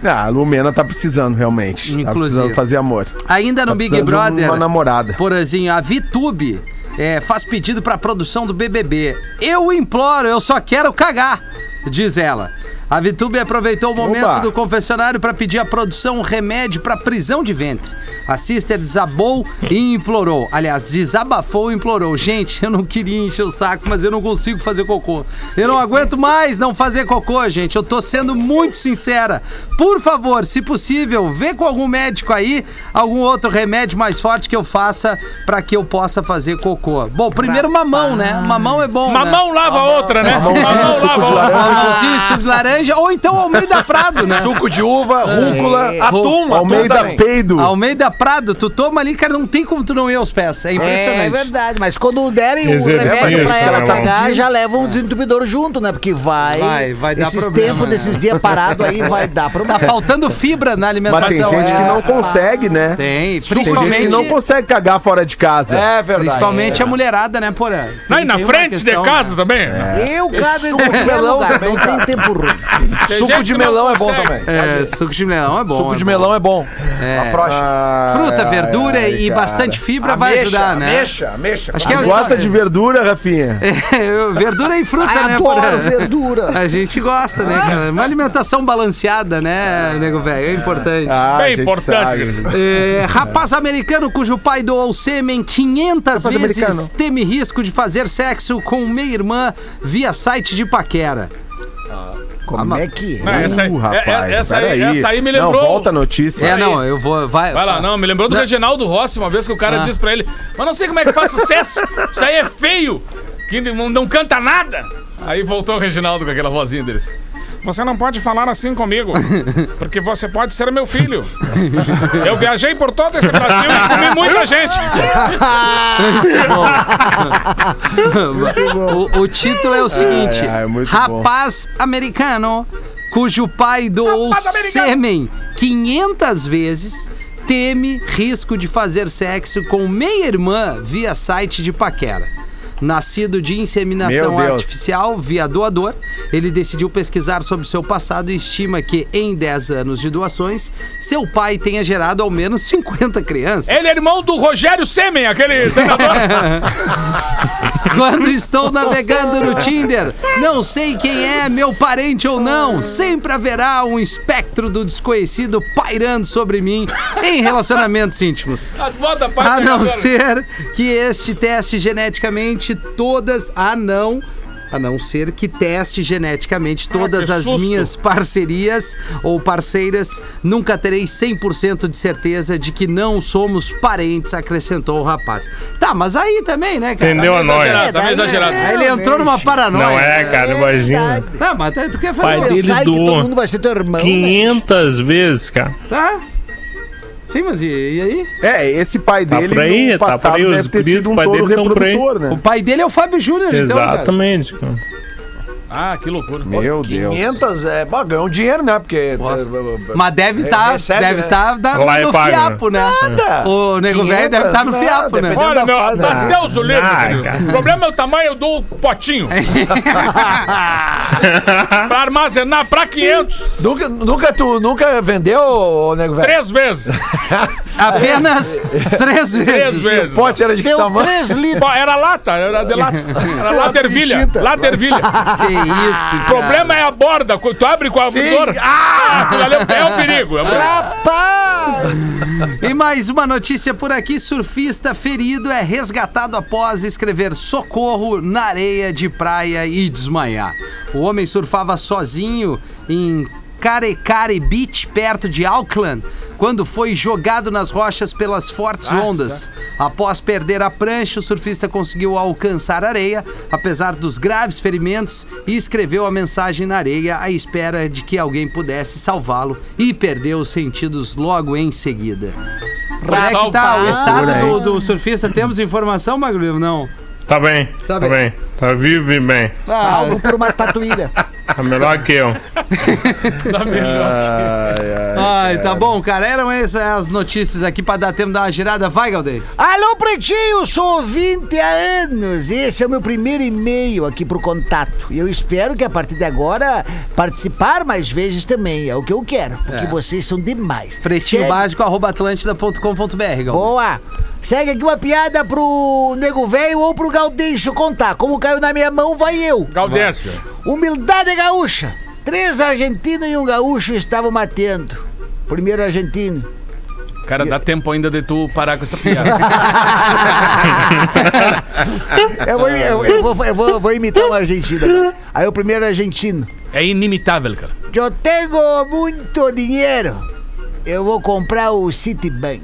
Speaker 3: Ah, a Lumena tá precisando, realmente. Tá
Speaker 1: Inclusive.
Speaker 3: precisando fazer amor.
Speaker 1: Ainda no
Speaker 3: Tá
Speaker 1: Big Brother,
Speaker 3: Uma namorada.
Speaker 1: Porazinho, a VTube é, faz pedido pra produção do BBB. Eu imploro, eu só quero cagar, diz ela. A VTube aproveitou o momento
Speaker 3: Oba.
Speaker 1: do confessionário para pedir à produção um remédio para prisão de ventre. A sister desabou e implorou. Aliás, desabafou e implorou. Gente, eu não queria encher o saco, mas eu não consigo fazer cocô. Eu não aguento mais não fazer cocô, gente. Eu tô sendo muito sincera. Por favor, se possível, vê com algum médico aí algum outro remédio mais forte que eu faça para que eu possa fazer cocô. Bom, primeiro mamão, né? Mamão é bom. né?
Speaker 2: Mamão lava a outra, né? Mamão lava a outra.
Speaker 1: Mamãozinho, suco de laranja, ou então Almeida Prado, né?
Speaker 5: Suco de uva, rúcula,
Speaker 4: É.
Speaker 5: atum, atum
Speaker 3: Almeida
Speaker 5: também.
Speaker 3: Peido.
Speaker 1: Almeida Prado, tu toma ali, cara, não tem como tu não ir aos pés. É impressionante.
Speaker 4: É verdade, mas quando derem o
Speaker 7: Exercício,
Speaker 4: remédio pra ela
Speaker 7: né,
Speaker 4: cagar, já leva um desentupidor junto, né? Porque vai.
Speaker 1: Vai, vai dar
Speaker 4: esses
Speaker 1: problema,
Speaker 4: tempos,
Speaker 1: né?
Speaker 4: desses dias parados aí, vai dar
Speaker 1: Tá
Speaker 4: problema.
Speaker 1: faltando fibra na alimentação.
Speaker 3: Mas tem gente
Speaker 1: é.
Speaker 3: que não consegue, né?
Speaker 1: Tem,
Speaker 3: Tem gente
Speaker 1: principalmente,
Speaker 3: que não consegue cagar fora de casa.
Speaker 5: É verdade.
Speaker 1: principalmente a mulherada, né, Porã?
Speaker 2: Não, e na frente de
Speaker 1: questão,
Speaker 2: casa
Speaker 1: né?
Speaker 2: também.
Speaker 4: Eu cago em
Speaker 5: de
Speaker 4: qualquer
Speaker 5: melão
Speaker 4: lugar,
Speaker 5: também,
Speaker 4: não tem tempo ruim.
Speaker 2: Tem
Speaker 5: Suco de melão é bom também.
Speaker 1: É, suco de melão é bom.
Speaker 5: Suco
Speaker 1: é
Speaker 5: de melão é bom.
Speaker 1: É.
Speaker 5: Afrocha.
Speaker 3: Ai,
Speaker 1: Fruta, verdura
Speaker 3: ai,
Speaker 1: e
Speaker 3: cara.
Speaker 1: bastante fibra vai ajudar, né?
Speaker 5: Mexa, mexa.
Speaker 1: Acho que é
Speaker 3: Gosta de verdura, Rafinha? (laughs)
Speaker 1: É, verdura e fruta, né,
Speaker 4: Adoro verdura.
Speaker 1: A gente gosta, né, cara? Uma alimentação balanceada, né, nego velho? É importante.
Speaker 3: Ah, gente
Speaker 2: importante.
Speaker 1: É, rapaz americano cujo pai doou sêmen 500 vezes
Speaker 3: americano.
Speaker 1: teme risco de fazer sexo com meia-irmã via site de paquera.
Speaker 4: Como é que
Speaker 2: Não,
Speaker 4: é?
Speaker 2: essa, aí-
Speaker 3: Uh, rapaz,
Speaker 2: é- essa, aí, essa aí me
Speaker 3: Não,
Speaker 2: lembrou.
Speaker 3: volta a notícia.
Speaker 1: É,
Speaker 2: aí.
Speaker 1: não, eu vou. Vai,
Speaker 2: Vai lá, não, me lembrou do
Speaker 1: Não.
Speaker 2: Reginaldo Rossi, uma vez que o cara
Speaker 1: Ah.
Speaker 2: disse pra ele: Mas não sei como é que faz sucesso, isso aí é feio, que não, não canta nada. Aí voltou o Reginaldo com aquela vozinha deles. Você não pode falar assim comigo, (laughs) porque você pode ser meu filho. Eu viajei por todo esse Brasil e comi muita gente.
Speaker 1: o, o título é o seguinte:
Speaker 3: Ai, ai, muito
Speaker 1: Rapaz americano cujo pai doou sêmen 500 vezes teme risco de fazer sexo com meia-irmã via site de paquera. Nascido de inseminação artificial via doador, ele decidiu pesquisar sobre seu passado e estima que, em 10 anos de doações, seu pai tenha gerado ao menos 50 crianças.
Speaker 2: Ele é irmão do Rogério Semen, aquele (laughs) treinador. (laughs)
Speaker 1: Quando estou navegando no Tinder, não sei quem é meu parente ou não. Sempre haverá um espectro do desconhecido pairando sobre mim em relacionamentos íntimos.
Speaker 2: As
Speaker 1: A não ser que este teste geneticamente todas. A não. A não ser que teste geneticamente todas
Speaker 2: que
Speaker 1: as
Speaker 2: susto.
Speaker 1: minhas parcerias ou parceiras, nunca terei 100% de certeza de que não somos parentes, acrescentou o rapaz. Tá, mas aí também, né, cara?
Speaker 7: Entendeu a nós?
Speaker 2: Tá meio
Speaker 4: daí
Speaker 2: exagerado.
Speaker 4: é-
Speaker 1: Aí ele entrou numa paranoia.
Speaker 7: Não é, cara, imagina.
Speaker 1: Não, mas tu quer fazer
Speaker 7: Pai
Speaker 1: uma...
Speaker 7: dele doou
Speaker 4: todo mundo vai ser teu irmão. né?
Speaker 7: 500 vezes, cara.
Speaker 1: Tá? Sim, mas e, e aí?
Speaker 3: É, esse pai
Speaker 7: Tá
Speaker 3: dele
Speaker 7: aí,
Speaker 3: no
Speaker 7: tá
Speaker 3: passado
Speaker 7: por aí, os
Speaker 3: deve ter
Speaker 7: gritos
Speaker 3: sido um touro reprodutor,
Speaker 1: O
Speaker 3: né?
Speaker 1: pai dele é o Fábio Júnior, então, cara.
Speaker 7: Exatamente, cara.
Speaker 2: Ah, que loucura.
Speaker 3: Meu Deus.
Speaker 5: 500 é. Bom, ganhou dinheiro, né? Porque.
Speaker 1: Mas deve estar
Speaker 5: recebe,
Speaker 1: deve
Speaker 5: né?
Speaker 1: tá
Speaker 7: é
Speaker 1: no
Speaker 7: pago,
Speaker 1: fiapo, né?
Speaker 5: Nada.
Speaker 1: O nego velho deve estar no
Speaker 5: 500,
Speaker 1: fiapo, né?
Speaker 2: Olha, meu,
Speaker 5: fase, né?
Speaker 2: Deus o livre,
Speaker 7: cara.
Speaker 2: O problema é o tamanho, eu dou o potinho. (laughs) pra armazenar pra 500,
Speaker 5: Nunca, nunca, tu nunca vendeu, nego velho?
Speaker 2: três vezes. (laughs)
Speaker 1: Apenas três
Speaker 2: Três
Speaker 1: vezes.
Speaker 2: vezes.
Speaker 5: O pote era de que tamanho?
Speaker 4: 3 litros.
Speaker 2: Era lata, era de lata. (laughs) Era lata de ervilha. Lata ervilha.
Speaker 1: Isso,
Speaker 2: O problema é a borda. Tu abre com a abridor. Ah! ali É um perigo. É um perigo.
Speaker 4: Rapaz! (laughs)
Speaker 1: E mais uma notícia por aqui: surfista ferido é resgatado após escrever socorro na areia de praia e desmaiar. O homem surfava sozinho em Karekare Beach, perto de Auckland, quando foi jogado nas rochas pelas fortes ondas. Após perder a prancha, o surfista conseguiu alcançar a areia, apesar dos graves ferimentos, e escreveu a mensagem na areia à espera de que alguém pudesse salvá-lo e perdeu os sentidos logo em seguida. Como é que tá o estado do, do surfista? Temos informação, Magro? Não.
Speaker 7: Tá bem,
Speaker 1: Tá
Speaker 7: tá,
Speaker 1: bem.
Speaker 7: bem. Tá vivo e bem.
Speaker 4: Salvo por uma tatuíra. (laughs) (laughs)
Speaker 7: Tá melhor que eu.
Speaker 2: Tá melhor.
Speaker 1: Ai, tá bom, cara. Eram essas as notícias aqui pra dar tempo de dar uma girada. Vai, Galdês.
Speaker 4: Alô, Pretinho, sou 20 há anos. Esse é o meu primeiro e-mail aqui pro contato. E eu espero que a partir de agora participar mais vezes também. É o que eu quero, porque
Speaker 1: É.
Speaker 4: vocês são demais.
Speaker 1: Pretinho básico, arroba atlântida.com.br, Galdês.
Speaker 4: Boa! Segue aqui uma piada pro nego velho ou pro Gaudêncio contar. Como caiu na minha mão, vai eu.
Speaker 2: Galdécio.
Speaker 4: Humildade gaúcha. Três argentinos e um gaúcho estavam matando. Primeiro argentino.
Speaker 2: Cara, dá tempo ainda de tu parar com essa piada. (laughs)
Speaker 4: Eu vou, eu, eu vou, eu vou, vou imitar um argentino. Aí o primeiro argentino.
Speaker 2: É inimitável, cara.
Speaker 4: Eu tenho muito dinheiro. Eu vou comprar o Citibank.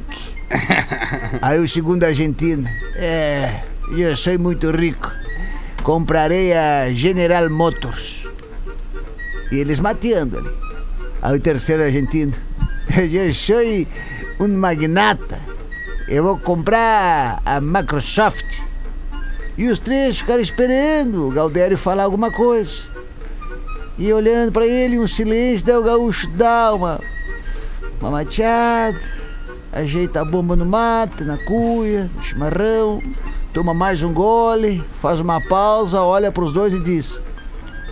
Speaker 4: (laughs) Aí o segundo argentino. É, eu sou muito rico. Comprarei a General Motors. E eles mateando ali. Aí o terceiro argentino. (laughs) Eu sou um magnata. Eu vou comprar a Microsoft. E os três ficaram esperando o Galdério falar alguma coisa. E olhando pra ele, um silêncio, daí o gaúcho dá uma, uma mateada, ajeita a bomba no mate, na cuia, no chimarrão, toma mais um gole, faz uma pausa, olha pros dois e diz: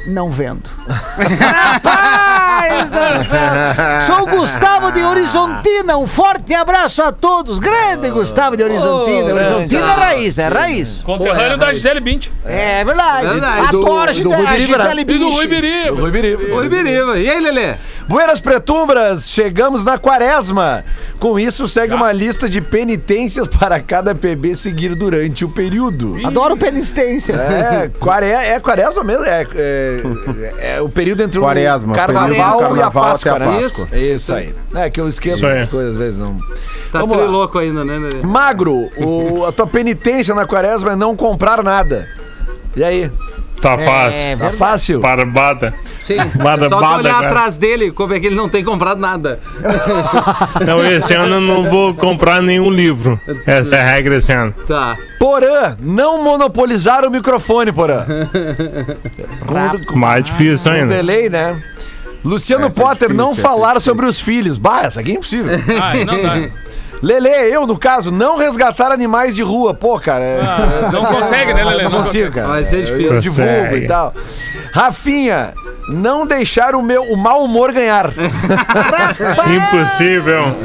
Speaker 4: Não vendo. Rapaz do céu! Sou o Gustavo de Horizontina, um forte abraço a todos. Grande Gustavo de Horizontina.
Speaker 1: Oh,
Speaker 4: Horizontina é raiz, é raiz.
Speaker 2: Conterrâneo da Gisele Bint.
Speaker 4: É verdade.
Speaker 1: Verdade.
Speaker 4: Adoro
Speaker 5: Do- do
Speaker 4: a
Speaker 5: Rui Biriba,
Speaker 4: Gisele
Speaker 2: E do. Rui Biri.
Speaker 5: Rui Biriba.
Speaker 1: Oi, Biriba. E aí, Lelê?
Speaker 5: Buenas Pretumbras, chegamos na quaresma. Com isso, segue uma lista de penitências para cada PB seguir durante o período.
Speaker 4: Adoro penitência.
Speaker 5: É, quare... é quaresma mesmo. É, é, é o período entre
Speaker 3: Quaresma,
Speaker 5: o carnaval,
Speaker 3: período do
Speaker 5: e a
Speaker 3: carnaval
Speaker 5: Páscoa,
Speaker 3: a
Speaker 5: né?
Speaker 3: Páscoa.
Speaker 5: Isso. Isso aí. É que eu esqueço essas coisas às vezes não.
Speaker 1: Tá
Speaker 5: Vamos lá.
Speaker 1: trilouco ainda, né, Lelê?
Speaker 5: Magro, o- a tua penitência na quaresma é não comprar nada. E aí?
Speaker 7: Tá fácil.
Speaker 4: É
Speaker 5: Tá fácil?
Speaker 7: Barbada.
Speaker 1: Sim. (laughs)
Speaker 7: Bada,
Speaker 1: Só
Speaker 7: bada,
Speaker 1: olhar
Speaker 7: cara.
Speaker 1: atrás dele, como é que ele não tem comprado nada. (laughs)
Speaker 7: Não, esse ano eu não vou comprar nenhum livro. Essa é a regra esse ano.
Speaker 1: Tá.
Speaker 5: Porã, não monopolizar o microfone, Porã. (laughs)
Speaker 7: Mais difícil
Speaker 5: com
Speaker 7: ainda.
Speaker 5: delay, né? Luciano
Speaker 3: Essa é
Speaker 5: Potter,
Speaker 3: difícil,
Speaker 5: não
Speaker 3: é
Speaker 5: falar
Speaker 3: difícil.
Speaker 5: sobre os filhos. Bah, essa aqui é impossível.
Speaker 2: Ah, não dá.
Speaker 5: Lele, eu, no caso, não resgatar animais de rua. Pô, cara. é-
Speaker 2: Não consegue, né, (laughs) Lelê?
Speaker 5: não
Speaker 2: Não
Speaker 5: consigo,
Speaker 2: consegue.
Speaker 5: cara.
Speaker 1: Vai ser difícil.
Speaker 5: Eu divulgo e tal. Rafinha, Não deixar o meu o mau humor ganhar. (laughs)
Speaker 7: Impossível.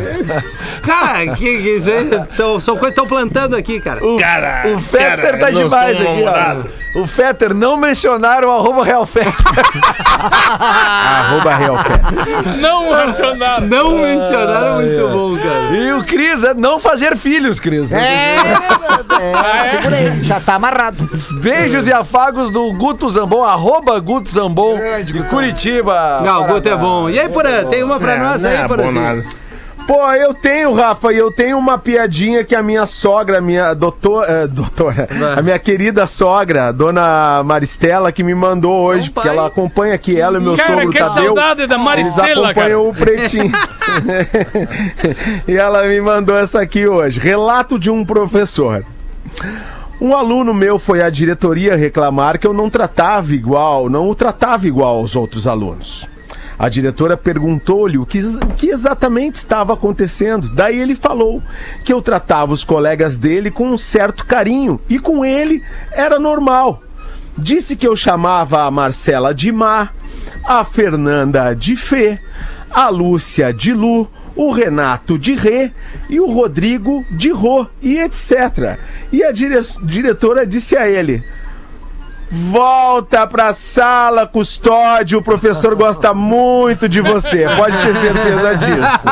Speaker 1: Cara, que, que isso aí? Tão- são coisas que estão plantando aqui, cara.
Speaker 5: O,
Speaker 7: Cara,
Speaker 5: o Fetter
Speaker 7: cara,
Speaker 5: tá demais aqui, ó. O Fetter não mencionar o arroba Real Fetter. (laughs)
Speaker 3: Arroba Real Fé.
Speaker 2: Não racionado.
Speaker 1: Não mencionaram muito bom, cara.
Speaker 5: E o Cris é não fazer filhos, Cris.
Speaker 4: É, é, segura aí, já tá amarrado.
Speaker 5: Beijos e afagos do Guto Zambon, arroba Guto Zambon de. Curitiba.
Speaker 1: Não, o Guto é bom. E aí, Porã, tem uma pra
Speaker 7: É,
Speaker 1: nós aí,
Speaker 7: é
Speaker 1: Porãzinho?
Speaker 3: Pô, eu tenho, Rafa, e eu tenho uma piadinha que a minha sogra, a minha doutora, doutora, a minha querida sogra, a dona Maristela, que me mandou hoje,
Speaker 1: Então,
Speaker 3: porque
Speaker 1: pai.
Speaker 3: ela acompanha aqui, ela e meu
Speaker 2: Cara,
Speaker 3: sogro
Speaker 2: que
Speaker 3: Tadeu.
Speaker 2: saudade da
Speaker 3: Eles
Speaker 2: Maristela, cara.
Speaker 3: acompanham o Pretinho. (laughs) e ela me mandou essa aqui hoje. Relato de um professor. Um aluno meu foi à diretoria reclamar que eu não tratava igual, não o tratava igual aos outros alunos. A diretora perguntou-lhe o que, o que exatamente estava acontecendo. Daí ele falou que eu tratava os colegas dele com um certo carinho e com ele era normal. Disse que eu chamava a Marcela de Má, a Fernanda de Fê, a Lúcia de Lu, o Renato de Rê e o Rodrigo de Rô e etc. E a dire- diretora disse a ele: Volta pra sala, custódio. O professor gosta muito de você. Pode ter certeza disso.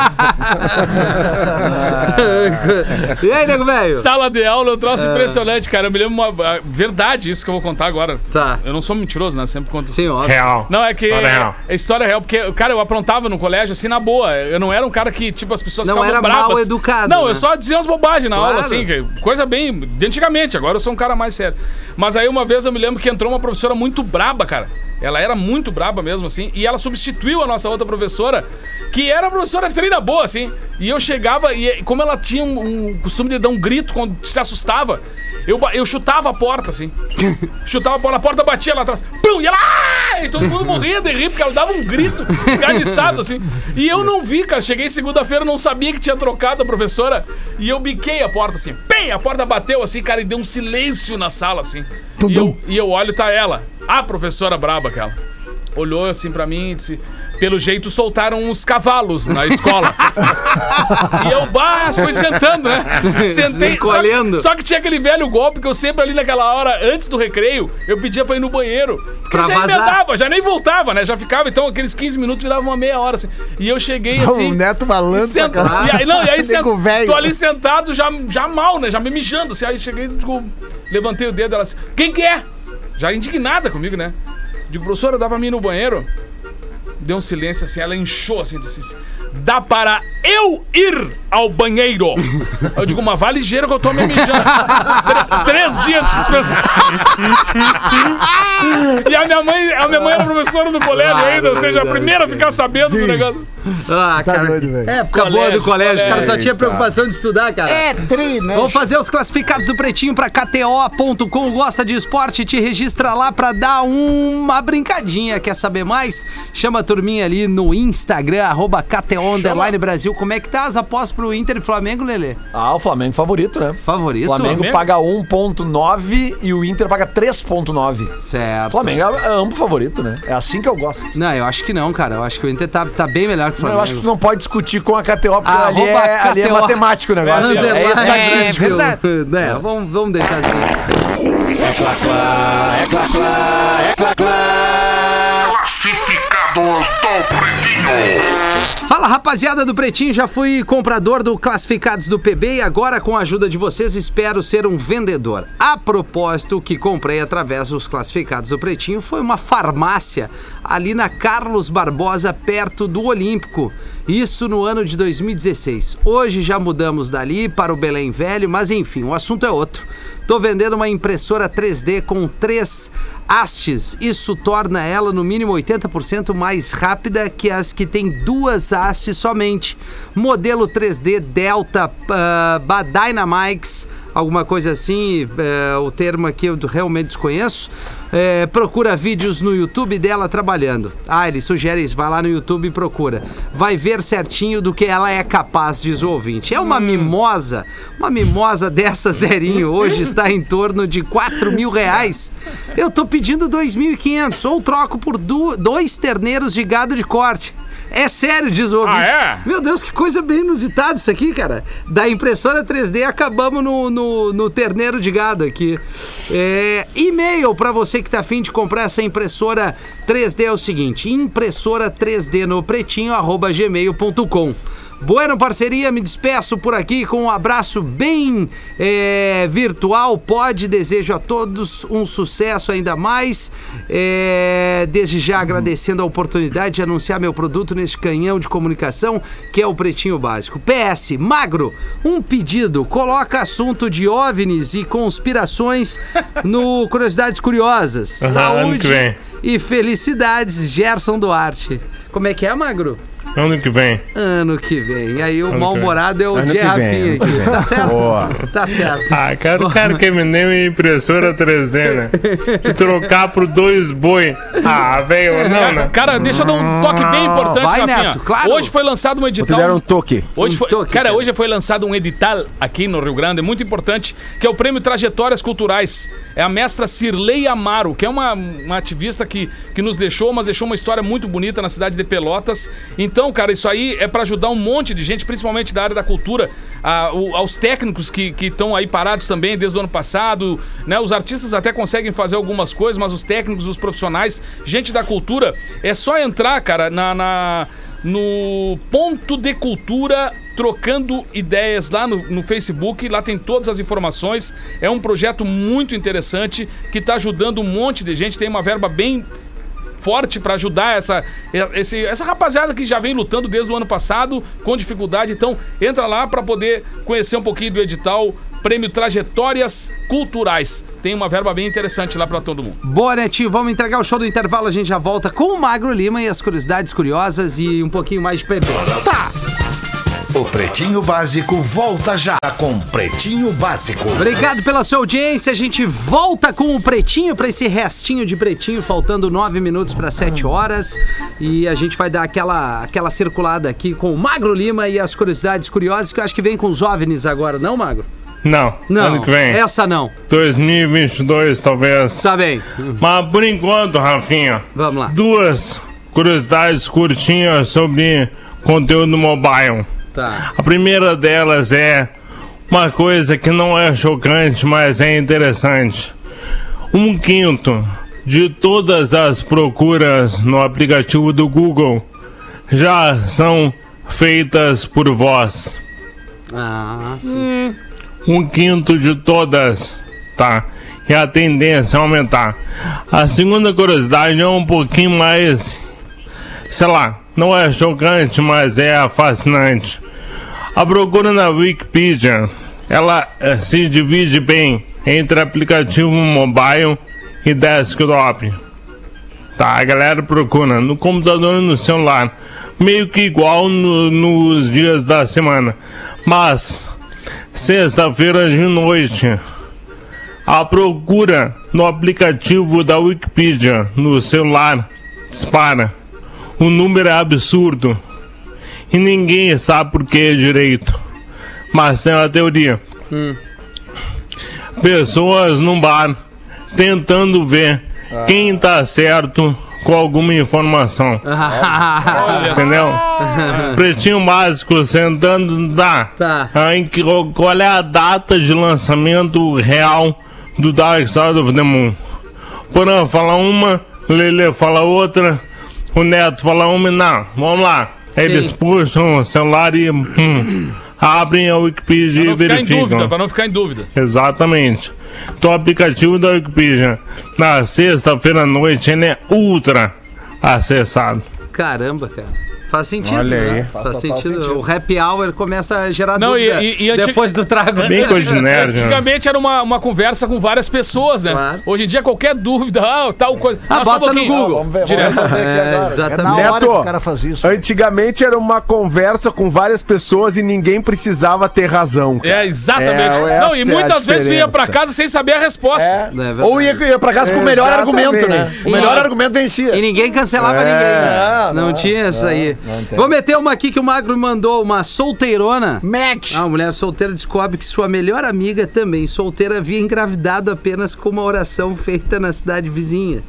Speaker 3: (laughs)
Speaker 1: e aí, nego velho?
Speaker 2: Sala de aula, eu trouxe impressionante, cara. Eu me lembro uma. a- Verdade, isso que eu vou contar agora.
Speaker 1: Tá.
Speaker 2: Eu não sou mentiroso, né? Sempre conto.
Speaker 1: Sim, óbvio.
Speaker 7: Real.
Speaker 2: Não, é que
Speaker 7: História
Speaker 2: é,
Speaker 7: real.
Speaker 2: é história real, porque, cara, eu aprontava no colégio assim na boa. Eu não era um cara que, tipo, as pessoas
Speaker 1: Não
Speaker 2: ficavam
Speaker 1: era
Speaker 2: bravas.
Speaker 1: mal educado,
Speaker 2: Não,
Speaker 1: né?
Speaker 2: eu só dizia umas bobagens na
Speaker 1: Claro.
Speaker 2: aula, assim, coisa bem. De antigamente, agora eu sou um cara mais sério. Mas aí uma vez eu me lembro que entrou uma professora muito braba, cara. Ela era muito braba mesmo, assim, e ela substituiu a nossa outra professora, que era a professora treina boa, assim. E eu chegava, e como ela tinha um, um costume de dar um grito quando se assustava, eu, eu chutava a porta, assim. (laughs) chutava a porta, a porta batia lá atrás. Pum! E ela. "Ah!" E todo mundo morria de rir, porque ela dava um grito esganiçado, assim. E eu não vi, cara. Cheguei segunda-feira, não sabia que tinha trocado a professora. E eu biquei a porta, assim. Pem! A porta bateu, assim, cara, e deu um silêncio na sala, assim. E eu, e eu olho, tá ela. A professora braba, aquela. Olhou assim pra mim e disse. Pelo jeito soltaram uns cavalos na escola. e eu, bah, fui sentando, né? Sentei. Só, só que tinha aquele velho golpe que eu sempre ali naquela hora, antes do recreio, eu pedia pra ir no banheiro. Porque
Speaker 1: Pra
Speaker 2: já
Speaker 1: vazar.
Speaker 2: emendava, já nem voltava, né? Já ficava, então aqueles 15 minutos viravam uma meia hora, assim. E eu cheguei assim.
Speaker 6: O Neto malandro
Speaker 2: e, senta-
Speaker 6: caralho.
Speaker 2: e aí, não, e aí (laughs) senta- tô ali sentado, já, já mal, né? Já me mijando, assim. Aí cheguei, digo, levantei o dedo, ela assim, quem que é? Já indignada comigo, né? Digo, professora, dá pra mim ir no banheiro? Deu um silêncio assim, ela inchou assim, disse assim, dá para eu ir ao banheiro. Eu digo, mas vai ligeiro que eu tô me mijando. Três dias de suspensão. e a minha mãe, a minha mãe era professora do colégio ainda, ou seja, a primeira a ficar sabendo do negócio.
Speaker 1: Ah,
Speaker 6: Tá
Speaker 1: cara.
Speaker 6: doido, velho.
Speaker 1: Época boa
Speaker 2: Colégio,
Speaker 1: do colégio. O cara só
Speaker 2: colégio.
Speaker 1: tinha preocupação de estudar, cara.
Speaker 4: É tri, né?
Speaker 1: Vamos fazer os classificados do Pretinho pra KTO.com. Gosta de esporte? Te registra lá pra dar uma brincadinha. Quer saber mais? Chama a turminha ali no Instagram, arroba KTO Underline Brasil. Como é que tá as apostas pro Inter e Flamengo, Lelê?
Speaker 5: Ah, o Flamengo favorito, né?
Speaker 1: Favorito?
Speaker 5: Flamengo
Speaker 2: Flamengo?
Speaker 5: paga 1.9 e o Inter paga 3.9.
Speaker 1: Certo.
Speaker 5: Flamengo é ambos favorito, né? É assim que eu gosto.
Speaker 1: Não, eu acho que não, cara. Eu acho que o Inter tá, tá bem melhor que o
Speaker 5: Não,
Speaker 1: Flamengo.
Speaker 5: eu acho que tu não pode discutir com a KTO, porque ali
Speaker 1: Arroba
Speaker 5: é, ali é
Speaker 1: KTO.
Speaker 5: matemático o negócio.
Speaker 2: Underline.
Speaker 5: É estatístico.
Speaker 1: É verdade. É, vamos, vamos deixar assim.
Speaker 8: Classificados do
Speaker 1: Fala rapaziada do Pretinho, já fui comprador do Classificados do PB e agora com a ajuda de vocês espero ser um vendedor. A propósito, o que comprei através dos Classificados do Pretinho foi uma farmácia ali na Carlos Barbosa, perto do Olímpico. Isso no ano de 2016. Hoje já mudamos dali para o Belém Velho, mas enfim, o assunto é outro. Tô vendendo uma impressora 3D com três hastes. Isso torna ela no mínimo 80% mais rápida que as que tem duas hastes somente. Modelo 3D Delta uh, Dynamics, alguma coisa assim, eh, o termo aqui eu realmente desconheço. é, procura vídeos no YouTube dela trabalhando. Ah, ele sugere isso, vai lá no YouTube e procura. Vai ver certinho do que ela é capaz, diz o ouvinte. É uma mimosa, uma mimosa dessa (laughs) zerinho, hoje está em torno de 4 mil reais. Eu tô pedindo 2.500, ou troco por dois terneiros de gado de corte. É sério, diz o ouvinte.
Speaker 2: Ah, é?
Speaker 1: Meu Deus, que coisa bem inusitada isso aqui, cara. Da impressora 3D acabamos no, no, no terneiro de gado aqui. É, e-mail pra você que tá afim de comprar essa impressora 3D é o seguinte: impressora 3D no pretinho arroba gmail.com. Bueno, parceria, me despeço por aqui com um abraço bem é, virtual. Pode, desejo a todos um sucesso ainda mais. É, desde já agradecendo a oportunidade de anunciar meu produto neste canhão de comunicação, que é o Pretinho Básico. PS, Magro, um pedido. Coloca assunto de OVNIs e conspirações no Curiosidades Curiosas. Saúde e felicidades, Gerson Duarte. Como é que é, Magro?
Speaker 7: Ano que vem.
Speaker 1: Ano que vem. Aí o mal-humorado é o
Speaker 3: vem,
Speaker 1: Rafinha aqui. Tá certo?
Speaker 3: Boa.
Speaker 1: Tá certo.
Speaker 7: Ah, cara, o cara que me deu impressora 3D, né? (laughs) E trocar por dois boi. Ah, velho, não, né?
Speaker 2: Cara, deixa eu dar um toque bem importante,
Speaker 1: Vai,
Speaker 2: Rafinha.
Speaker 1: Neto, claro.
Speaker 2: Hoje foi lançado um
Speaker 3: Te
Speaker 2: edital.
Speaker 3: deram um toque.
Speaker 2: Hoje
Speaker 1: Um
Speaker 2: foi,
Speaker 1: toque,
Speaker 2: cara,
Speaker 1: cara.
Speaker 2: hoje foi lançado um edital aqui no Rio Grande, muito importante, que é o Prêmio Trajetórias Culturais. É a mestra Cirlei Amaro, que é uma, uma ativista que, que nos deixou, mas deixou uma história muito bonita na cidade de Pelotas. Então, cara, isso aí é pra ajudar um monte de gente, principalmente da área da cultura, a- o- aos técnicos que estão aí parados também desde o ano passado, né? Os artistas até conseguem fazer algumas coisas, mas os técnicos, os profissionais, gente da cultura, é só entrar, cara, na- na no Ponto de Cultura Trocando Ideias lá no, no Facebook. Lá tem todas as informações. É um projeto muito interessante que está ajudando um monte de gente. Tem uma verba bem forte para ajudar essa, esse- essa rapaziada que já vem lutando desde o ano passado com dificuldade. Então, entra lá para poder conhecer um pouquinho do edital Prêmio Trajetórias Culturais. Tem uma verba bem interessante lá para todo mundo.
Speaker 1: Boa, Netinho. Vamos entregar o show do intervalo. A gente já volta com o Magro Lima e as curiosidades curiosas e um pouquinho mais de PP. Tá!
Speaker 9: O Pretinho Básico volta já com Pretinho Básico.
Speaker 1: Obrigado pela sua audiência. A gente volta com o Pretinho para esse restinho de Pretinho, faltando nove minutos para sete horas. E a gente vai dar aquela, aquela circulada aqui com o Magro Lima e as curiosidades curiosas, que eu acho que vem com os OVNIs agora, não, Magro?
Speaker 7: Não,
Speaker 1: Não,
Speaker 7: ano que vem.
Speaker 1: essa não.
Speaker 7: 2022, talvez.
Speaker 1: Tá bem.
Speaker 7: Mas por enquanto, Rafinha,
Speaker 1: Vamos lá.
Speaker 7: duas curiosidades curtinhas sobre conteúdo mobile.
Speaker 1: Tá.
Speaker 7: A primeira delas é uma coisa que não é chocante, mas é interessante. Um quinto de todas as procuras no aplicativo do Google já são feitas por voz.
Speaker 1: Ah, sim.
Speaker 7: Um quinto de todas, tá? E a tendência é aumentar. A segunda curiosidade é um pouquinho mais, sei lá, não é chocante, mas é fascinante. A procura na Wikipedia, ela eh, se divide bem entre aplicativo mobile e desktop. Tá, a galera procura no computador e no celular, meio que igual no- nos dias da semana. Mas sexta-feira de noite, a procura no aplicativo da Wikipedia no celular dispara. O número é absurdo e ninguém sabe por que direito. Mas tem uma teoria. Pessoas num bar tentando ver quem tá certo com alguma informação. (laughs) Entendeu? (laughs) Pretinho básico sentando.
Speaker 1: Tá.
Speaker 7: Ah, em que- qual é a data de lançamento real do Dark Side of the Moon? Porã fala uma, Lele fala outra, o Neto fala uma e não. Vamos lá. Eles puxam o celular e hum, abrem a Wikipedia e verificam.
Speaker 2: dúvida, pra não ficar em dúvida.
Speaker 7: Exatamente. Então, o aplicativo da Wikipedia, na sexta-feira à noite, ele é ultra acessado.
Speaker 1: Caramba, cara. Faz sentido.
Speaker 3: Olha aí.
Speaker 1: né?
Speaker 5: Faz
Speaker 1: Faz, sentido.
Speaker 5: sentido.
Speaker 1: O happy hour começa a gerar
Speaker 2: Não, e-
Speaker 1: dúvida
Speaker 2: e- e antig-
Speaker 1: depois do trago.
Speaker 7: Bem coisa de nerd, né?
Speaker 2: Antigamente era uma, uma conversa com várias pessoas, né?
Speaker 1: Claro.
Speaker 2: Hoje em dia, qualquer dúvida, ah, tal coisa.
Speaker 1: Ah,
Speaker 2: só um
Speaker 1: bota no. Google.
Speaker 5: Vamos ver,
Speaker 2: Direto.
Speaker 5: vamos ver aqui
Speaker 1: É,
Speaker 5: agora.
Speaker 4: É na
Speaker 1: exatamente.
Speaker 4: hora que
Speaker 3: Neto,
Speaker 4: o cara faz isso.
Speaker 3: Antigamente era uma conversa com várias pessoas e ninguém precisava ter razão. cara.
Speaker 2: É, exatamente.
Speaker 3: É,
Speaker 2: não, e
Speaker 3: é
Speaker 2: muitas vezes tu ia pra casa sem saber a resposta.
Speaker 5: É. Ou ia, ia pra casa com o melhor
Speaker 3: Exatamente.
Speaker 5: argumento, né? O melhor
Speaker 1: E-
Speaker 5: argumento vencia.
Speaker 1: E ninguém cancelava
Speaker 3: É.
Speaker 1: ninguém.
Speaker 5: Não,
Speaker 1: tinha isso aí. Vou meter uma aqui que o Magro me mandou, uma solteirona.
Speaker 4: Match.
Speaker 1: Ah, uma mulher solteira descobre que sua melhor amiga, também solteira, havia engravidado apenas com uma oração feita na cidade vizinha.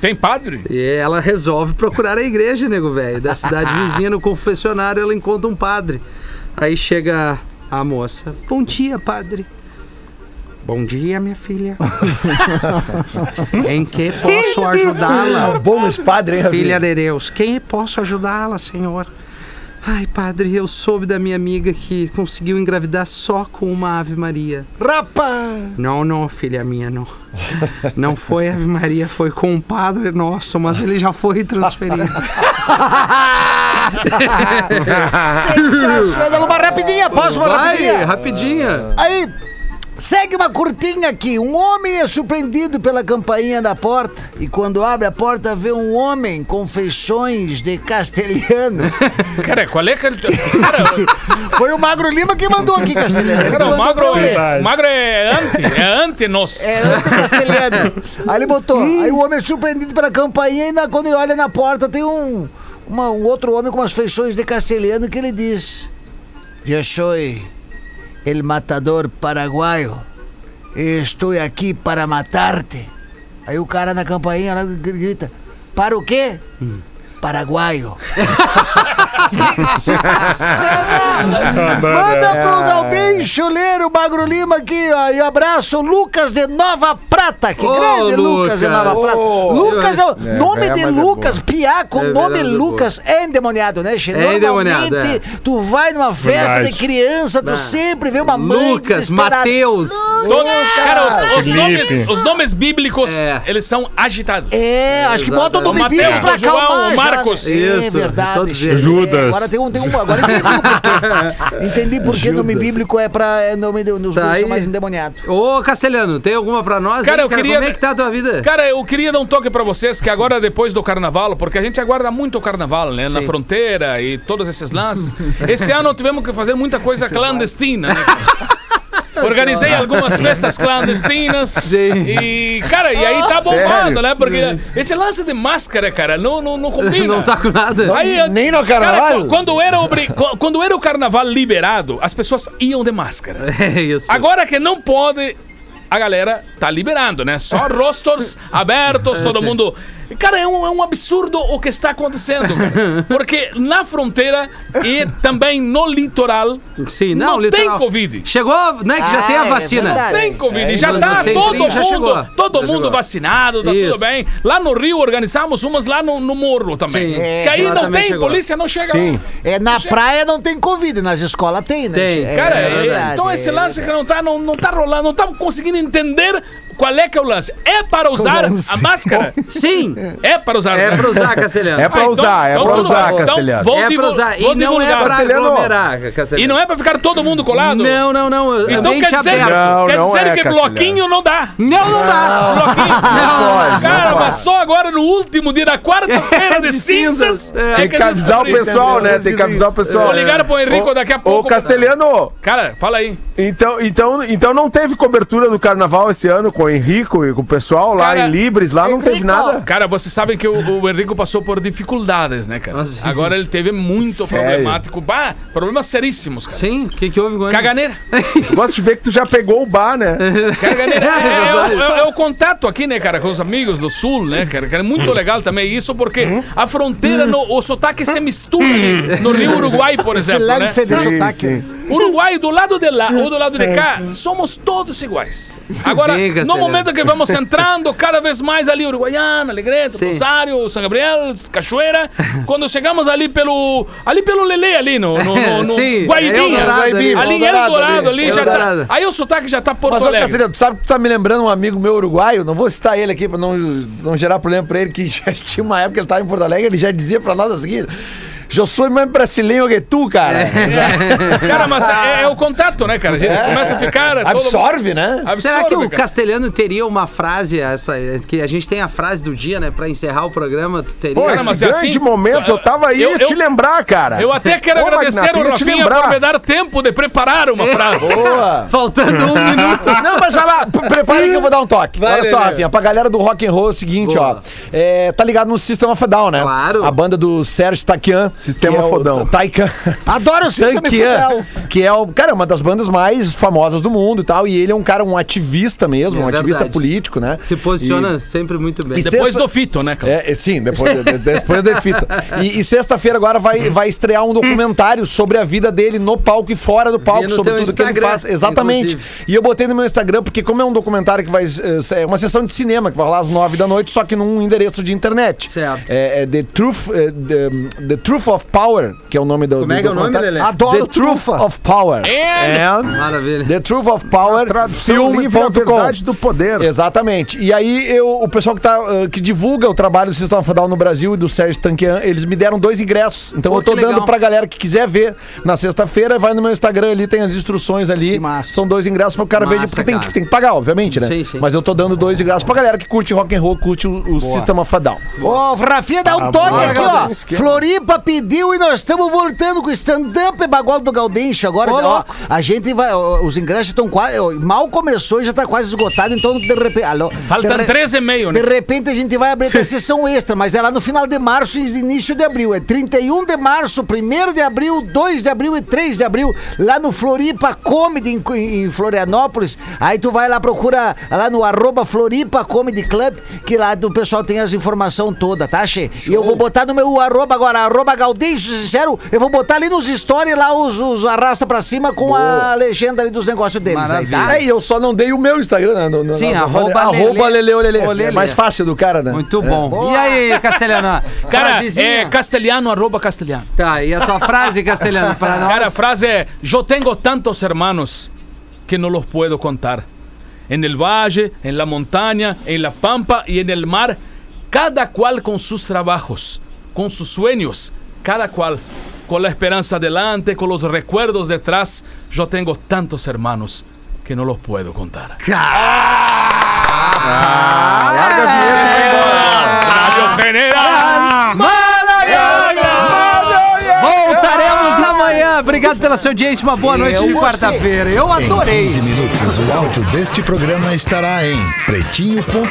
Speaker 2: Tem padre?
Speaker 1: E ela resolve procurar a igreja, nego velho. Da cidade (laughs) vizinha, no confessionário, ela encontra um padre. Aí chega a moça. Bom dia, padre. Bom dia, minha filha. em que posso ajudá-la?
Speaker 5: Bom padre, hein?
Speaker 1: Filha de Deus, quem posso ajudá-la, Senhor? Ai, padre, eu soube da minha amiga que conseguiu engravidar só com uma Ave Maria.
Speaker 4: Rapa.
Speaker 1: Não, não, filha minha, não. Não foi Ave Maria, foi com um padre nosso, mas ele já foi transferido. (laughs)
Speaker 4: Sensacional. Uma rapidinha, posso uma
Speaker 1: Vai,
Speaker 4: rapidinha?
Speaker 1: rapidinha.
Speaker 4: Aí, segue uma curtinha aqui. Um homem é surpreendido pela campainha da porta e quando abre a porta vê um homem com feições de castelhano. (laughs)
Speaker 2: Cara, qual é que ele. Cara,
Speaker 4: Foi o Magro Lima que mandou aqui, castelhano. Ele
Speaker 2: cara, o
Speaker 4: mandou
Speaker 2: magro,
Speaker 4: pra eu ler.
Speaker 7: Verdade.
Speaker 2: o magro é ante, é ante nós.
Speaker 4: É anti-castelhano. (laughs) Aí ele botou. Aí o homem é surpreendido pela campainha e na- quando ele olha na porta tem um, uma- um outro homem com umas feições de castelhano que ele diz: Eu sou el matador paraguaio estou aqui para matar-te. Aí o cara na campainha lá grita: Para o quê? Paraguaio. Manda pro Gaudêncio ler o Magro Lima aqui, ó. E abraço, Lucas de Nova Prata. Que
Speaker 1: Ô,
Speaker 4: grande Lucas,
Speaker 1: Lucas.
Speaker 4: de Nova Prata.
Speaker 5: Ô.
Speaker 4: Lucas é o
Speaker 3: É,
Speaker 4: nome
Speaker 3: é,
Speaker 4: de
Speaker 3: é
Speaker 4: Lucas,
Speaker 3: boa.
Speaker 4: piá com
Speaker 1: É
Speaker 4: nome
Speaker 1: verdade,
Speaker 4: Lucas é endemoniado, né, Che?
Speaker 1: É endemoniado,
Speaker 4: Normalmente, tu vai numa festa
Speaker 7: Verdade.
Speaker 4: de criança, tu
Speaker 1: Ah.
Speaker 4: sempre vê uma mãe
Speaker 1: Lucas. Mateus.
Speaker 2: Todo- cara, os, os nomes, os nomes bíblicos,
Speaker 1: É.
Speaker 2: eles são agitados.
Speaker 4: É, acho que bota o nome bíblico pra acalmar.
Speaker 2: Marcos.
Speaker 4: É
Speaker 1: Isso,
Speaker 4: verdade.
Speaker 1: todos eles.
Speaker 7: Judas.
Speaker 4: É, agora tem um, tem um, agora (laughs) entendi porquê. Entendi porque nome bíblico é pra é nome de, nos
Speaker 1: Tá aí.
Speaker 4: mais endemoniados.
Speaker 1: Ô, Castelhano, tem alguma pra nós?
Speaker 2: Cara,
Speaker 1: aí,
Speaker 2: eu queria-
Speaker 1: Como é que tá a tua vida?
Speaker 2: Cara, eu queria dar um toque pra vocês que agora, depois do carnaval, porque a gente aguarda muito o carnaval, né? Na
Speaker 1: Sim.
Speaker 2: fronteira e todos esses lances. (laughs) Esse ano tivemos que fazer muita coisa clandestina, né? (laughs) Organizei algumas festas clandestinas. (laughs)
Speaker 1: Sim.
Speaker 2: E, cara, e aí tá bombando,
Speaker 3: sério?
Speaker 2: né? Porque esse lance de máscara, cara, não, não, não (laughs) combina.
Speaker 1: Não tá com nada.
Speaker 2: Aí,
Speaker 5: Nem no
Speaker 2: Cara,
Speaker 5: carnaval?
Speaker 2: qu- quando era, obri- quando era o carnaval liberado, as pessoas iam de máscara. (laughs)
Speaker 1: É isso.
Speaker 2: Agora que não pode, a galera tá liberando, né? Só rostos abertos, todo mundo. Cara, é um, é um absurdo o que está acontecendo, cara. (laughs) Porque na fronteira e também no litoral
Speaker 1: Sim, não,
Speaker 2: não
Speaker 1: literal.
Speaker 2: tem Covid.
Speaker 1: Chegou, né? Que já
Speaker 4: Ah,
Speaker 1: tem a
Speaker 4: é
Speaker 1: vacina.
Speaker 4: verdade.
Speaker 2: Tem Covid,
Speaker 1: É,
Speaker 2: já
Speaker 1: em
Speaker 2: tá
Speaker 1: 2030
Speaker 2: todo
Speaker 1: já
Speaker 2: mundo,
Speaker 1: chegou.
Speaker 2: todo
Speaker 1: Já
Speaker 2: mundo
Speaker 1: chegou.
Speaker 2: vacinado, tá
Speaker 1: Isso.
Speaker 2: tudo bem. Lá no Rio organizamos umas lá no, no morro também.
Speaker 1: Sim.
Speaker 2: que aí
Speaker 1: Lá
Speaker 2: não
Speaker 1: também
Speaker 2: tem,
Speaker 1: chegou.
Speaker 2: polícia não chega
Speaker 3: Sim.
Speaker 2: lá.
Speaker 4: É, na praia não tem Covid, nas escolas tem, né?
Speaker 1: Tem.
Speaker 4: É,
Speaker 2: Cara,
Speaker 4: é
Speaker 2: é-
Speaker 4: verdade,
Speaker 2: então esse
Speaker 4: é
Speaker 2: lance que não tá, não, não tá rolando, não tá conseguindo entender qual é que é o lance. É para usar a máscara?
Speaker 1: Sim,
Speaker 2: É para usar.
Speaker 1: é
Speaker 2: né?
Speaker 1: pra usar, Castelhano.
Speaker 3: É pra
Speaker 2: Ah, então-
Speaker 3: usar, é
Speaker 2: então
Speaker 3: pra
Speaker 2: tudo
Speaker 3: usar.
Speaker 2: Então,
Speaker 3: Castelhano.
Speaker 1: É pra
Speaker 2: divul-
Speaker 1: usar. E não é
Speaker 3: Castelhano.
Speaker 1: aglomerar, Castelhano.
Speaker 2: E não é pra ficar todo mundo colado?
Speaker 1: Não, não, não.
Speaker 2: Então quer dizer, quer
Speaker 3: não
Speaker 2: dizer
Speaker 3: é,
Speaker 2: que bloquinho não dá.
Speaker 1: Não, não dá.
Speaker 2: Bloquinho. Cara, mas só agora no último dia da quarta-feira de,
Speaker 1: De
Speaker 2: cinzas.
Speaker 1: É.
Speaker 3: Tem que avisar o pessoal, né? Tem que avisar o pessoal.
Speaker 2: Vou ligar pro Henrico
Speaker 3: Ô,
Speaker 2: daqui a pouco.
Speaker 3: Ô, Castelhano,
Speaker 2: Cara, fala aí.
Speaker 3: então, então, então não teve cobertura do carnaval esse ano com o Henrico e com o pessoal lá
Speaker 2: Cara,
Speaker 3: em Libres, lá não teve nada.
Speaker 2: Cara, vocês sabem que o, o Henrico passou por dificuldades, né, cara?
Speaker 1: Ah.
Speaker 2: Agora ele teve muito
Speaker 3: Sério?
Speaker 2: problemático. Bah, problemas seríssimos, cara.
Speaker 1: Sim, o que, que houve com ele?
Speaker 2: Caganeira.
Speaker 3: Gosto de ver que tu já pegou o bar, né? (laughs)
Speaker 2: Caganeira. É, é o- é o- é o contato aqui, né, cara, com os amigos do sul, né, cara? Que é muito legal também isso, porque a fronteira, no, o sotaque se mistura ali. No Rio Uruguai, por exemplo, né?
Speaker 4: de
Speaker 3: Sim,
Speaker 4: sotaque.
Speaker 3: sim.
Speaker 2: Uruguai, do lado de lá ou do lado de cá, somos todos iguais. Agora,
Speaker 1: bem,
Speaker 2: no
Speaker 1: Castelhano.
Speaker 2: momento que vamos entrando cada vez mais ali, Uruguaiana, Alegrete. Rosário, São Gabriel, Cachoeira, quando chegamos ali pelo. ali pelo Lele, ali no, no, no, no (laughs)
Speaker 1: Sim,
Speaker 2: Guaibinha,
Speaker 1: Eldorado ali.
Speaker 2: em
Speaker 5: Eldorado
Speaker 2: Eldorado ali, já tá.
Speaker 1: Eldorado.
Speaker 2: Aí o sotaque já tá Porto
Speaker 5: Mas,
Speaker 2: Alegre.
Speaker 5: Castelhano, tu sabe que tu tá me lembrando um amigo meu uruguaio, não vou citar ele aqui pra não, não gerar problema pra ele, que (laughs) já tinha uma época que ele tava em Porto Alegre, ele já dizia pra nós o seguinte: Eu sou mais brasileiro que tu, cara.
Speaker 2: Cara, mas é, é o contato, né, cara? A gente começa a ficar. todo-
Speaker 5: Absorve, né?
Speaker 2: Absorve,
Speaker 1: Será que o
Speaker 2: cara.
Speaker 1: Castelhano teria uma frase, essa, que a gente tem a frase do dia, né? Pra encerrar o programa, tu teria?
Speaker 3: Pô,
Speaker 2: Cara,
Speaker 3: esse
Speaker 2: é
Speaker 3: grande
Speaker 2: assim,
Speaker 3: momento, eu tava aí
Speaker 2: eu-
Speaker 3: ia te
Speaker 2: eu-
Speaker 3: lembrar, cara.
Speaker 2: Eu até quero
Speaker 3: Ô,
Speaker 2: agradecer
Speaker 3: Magnata,
Speaker 2: o Rafinha por me dar tempo de preparar uma frase.
Speaker 5: Boa. (laughs)
Speaker 1: Faltando um (laughs) minuto.
Speaker 5: Não, mas vai lá, prepara que eu vou dar um toque.
Speaker 1: Vai,
Speaker 5: Olha só. Rafinha, pra galera do rock and roll é o seguinte,
Speaker 1: Boa.
Speaker 5: ó. É, tá ligado no System of a Down, né?
Speaker 1: Claro.
Speaker 5: A banda do Sérgio Takian.
Speaker 3: Sistema
Speaker 5: que é
Speaker 3: Fodão.
Speaker 5: Taikan.
Speaker 4: Adoro o System of a
Speaker 5: Tankian,
Speaker 4: Down.
Speaker 5: que é o, cara, uma das bandas mais famosas do mundo e tal. E ele é um cara, um ativista mesmo,
Speaker 1: É
Speaker 5: um ativista
Speaker 1: verdade.
Speaker 5: político, né?
Speaker 1: Se posiciona sempre muito bem.
Speaker 5: E
Speaker 2: Depois
Speaker 5: sexta-
Speaker 2: do fito, né, cara?
Speaker 5: É, é, sim, depois, de- de- depois da fita. E, e sexta-feira agora vai, vai estrear um documentário sobre a vida dele no palco e fora do palco, sobre tudo que ele
Speaker 1: Instagram,
Speaker 5: faz. Exatamente.
Speaker 1: inclusive.
Speaker 5: E eu botei no meu Instagram, porque como é um documentário que vai. eh, É uma sessão de cinema que vai rolar às nove da noite, só que num endereço de internet.
Speaker 1: Certo.
Speaker 5: É, é The Truth. eh, the, the Truth of Power, que é o nome do.
Speaker 1: Como é que é o nome. Lelê?
Speaker 4: Adoro
Speaker 5: The Truth
Speaker 4: trufa.
Speaker 5: of Power. And
Speaker 1: Maravilha.
Speaker 5: The Truth of Power, filme.com.
Speaker 3: verdade do poder.
Speaker 5: Exatamente. E aí eu, o pessoal que, tá, ah, que divulga o trabalho do Sistema Federal no Brasil e do Sérgio Tanquian, eles me deram dois ingressos. Então
Speaker 1: Pô,
Speaker 5: eu tô dando
Speaker 1: legal.
Speaker 5: pra galera que quiser ver na sexta-feira, vai no meu Instagram ali, tem as instruções ali.
Speaker 4: Que massa.
Speaker 5: São dois ingressos pro cara ver, porque tem, tem que pagar, obviamente, né?
Speaker 1: Sim, sim.
Speaker 5: Mas eu tô dando dois ingressos pra galera que curte rock and roll, curte o, o Sistema Federal.
Speaker 4: Ô, Rafinha, dá um toque
Speaker 1: boa.
Speaker 4: aqui, ó. Floripa pediu e nós estamos voltando com o stand-up bagulho do Gaudêncio. Agora,
Speaker 1: Ô,
Speaker 4: ó, a gente vai. ó, os ingressos estão quase. ó, Mal começou e já tá quase esgotado, então de repente. Alô,
Speaker 2: Faltam três e meio, né?
Speaker 4: De repente a gente vai abrir a (laughs) sessão extra, mas é lá no final de março e início de abril. É 31 de março, 1 de abril, 2 de abril e 3 de abril, lá no Floripa Comedy em, em Florianópolis. Aí tu vai lá, procura lá no arroba Floripa Comedy Club, que lá o pessoal tem as informações todas, tá, Che? E eu vou botar no meu arroba agora, arroba Gaudêncio Sincero, eu vou botar ali nos stories lá os, os arrasta pra cima com a legenda ali dos negócios deles aí, tá?
Speaker 1: Maravilha.
Speaker 5: É, e eu só não dei o meu Instagram, né? No, no,
Speaker 1: Sim,
Speaker 5: nossa-
Speaker 1: arroba
Speaker 5: arroba Lele. É mais fácil do cara, né?
Speaker 1: Muito bom. E aí, Castelhano? (laughs)
Speaker 2: Cara,
Speaker 1: Frasezinha?
Speaker 2: é castelhano, arroba castelhano.
Speaker 1: Tá, e a tua frase, Castelhano, para (laughs) nós?
Speaker 2: Cara, a frase é: Eu tenho tantos hermanos que não los puedo contar. En el valle, en la montaña, en la pampa y en el mar, cada cual con sus trabajos, con sus sueños, cada cual con la esperanza adelante, con los recuerdos detrás. Yo tengo tantos hermanos que no los puedo contar.
Speaker 3: Larga a vinheta vai embora.
Speaker 2: Radio General.
Speaker 1: Voltaremos amanhã. Obrigado pela sua audiência. Uma boa noite de quarta-feira. Eu
Speaker 9: Em
Speaker 1: adorei.
Speaker 9: 15 minutos, o áudio deste programa estará em pretinho.com.br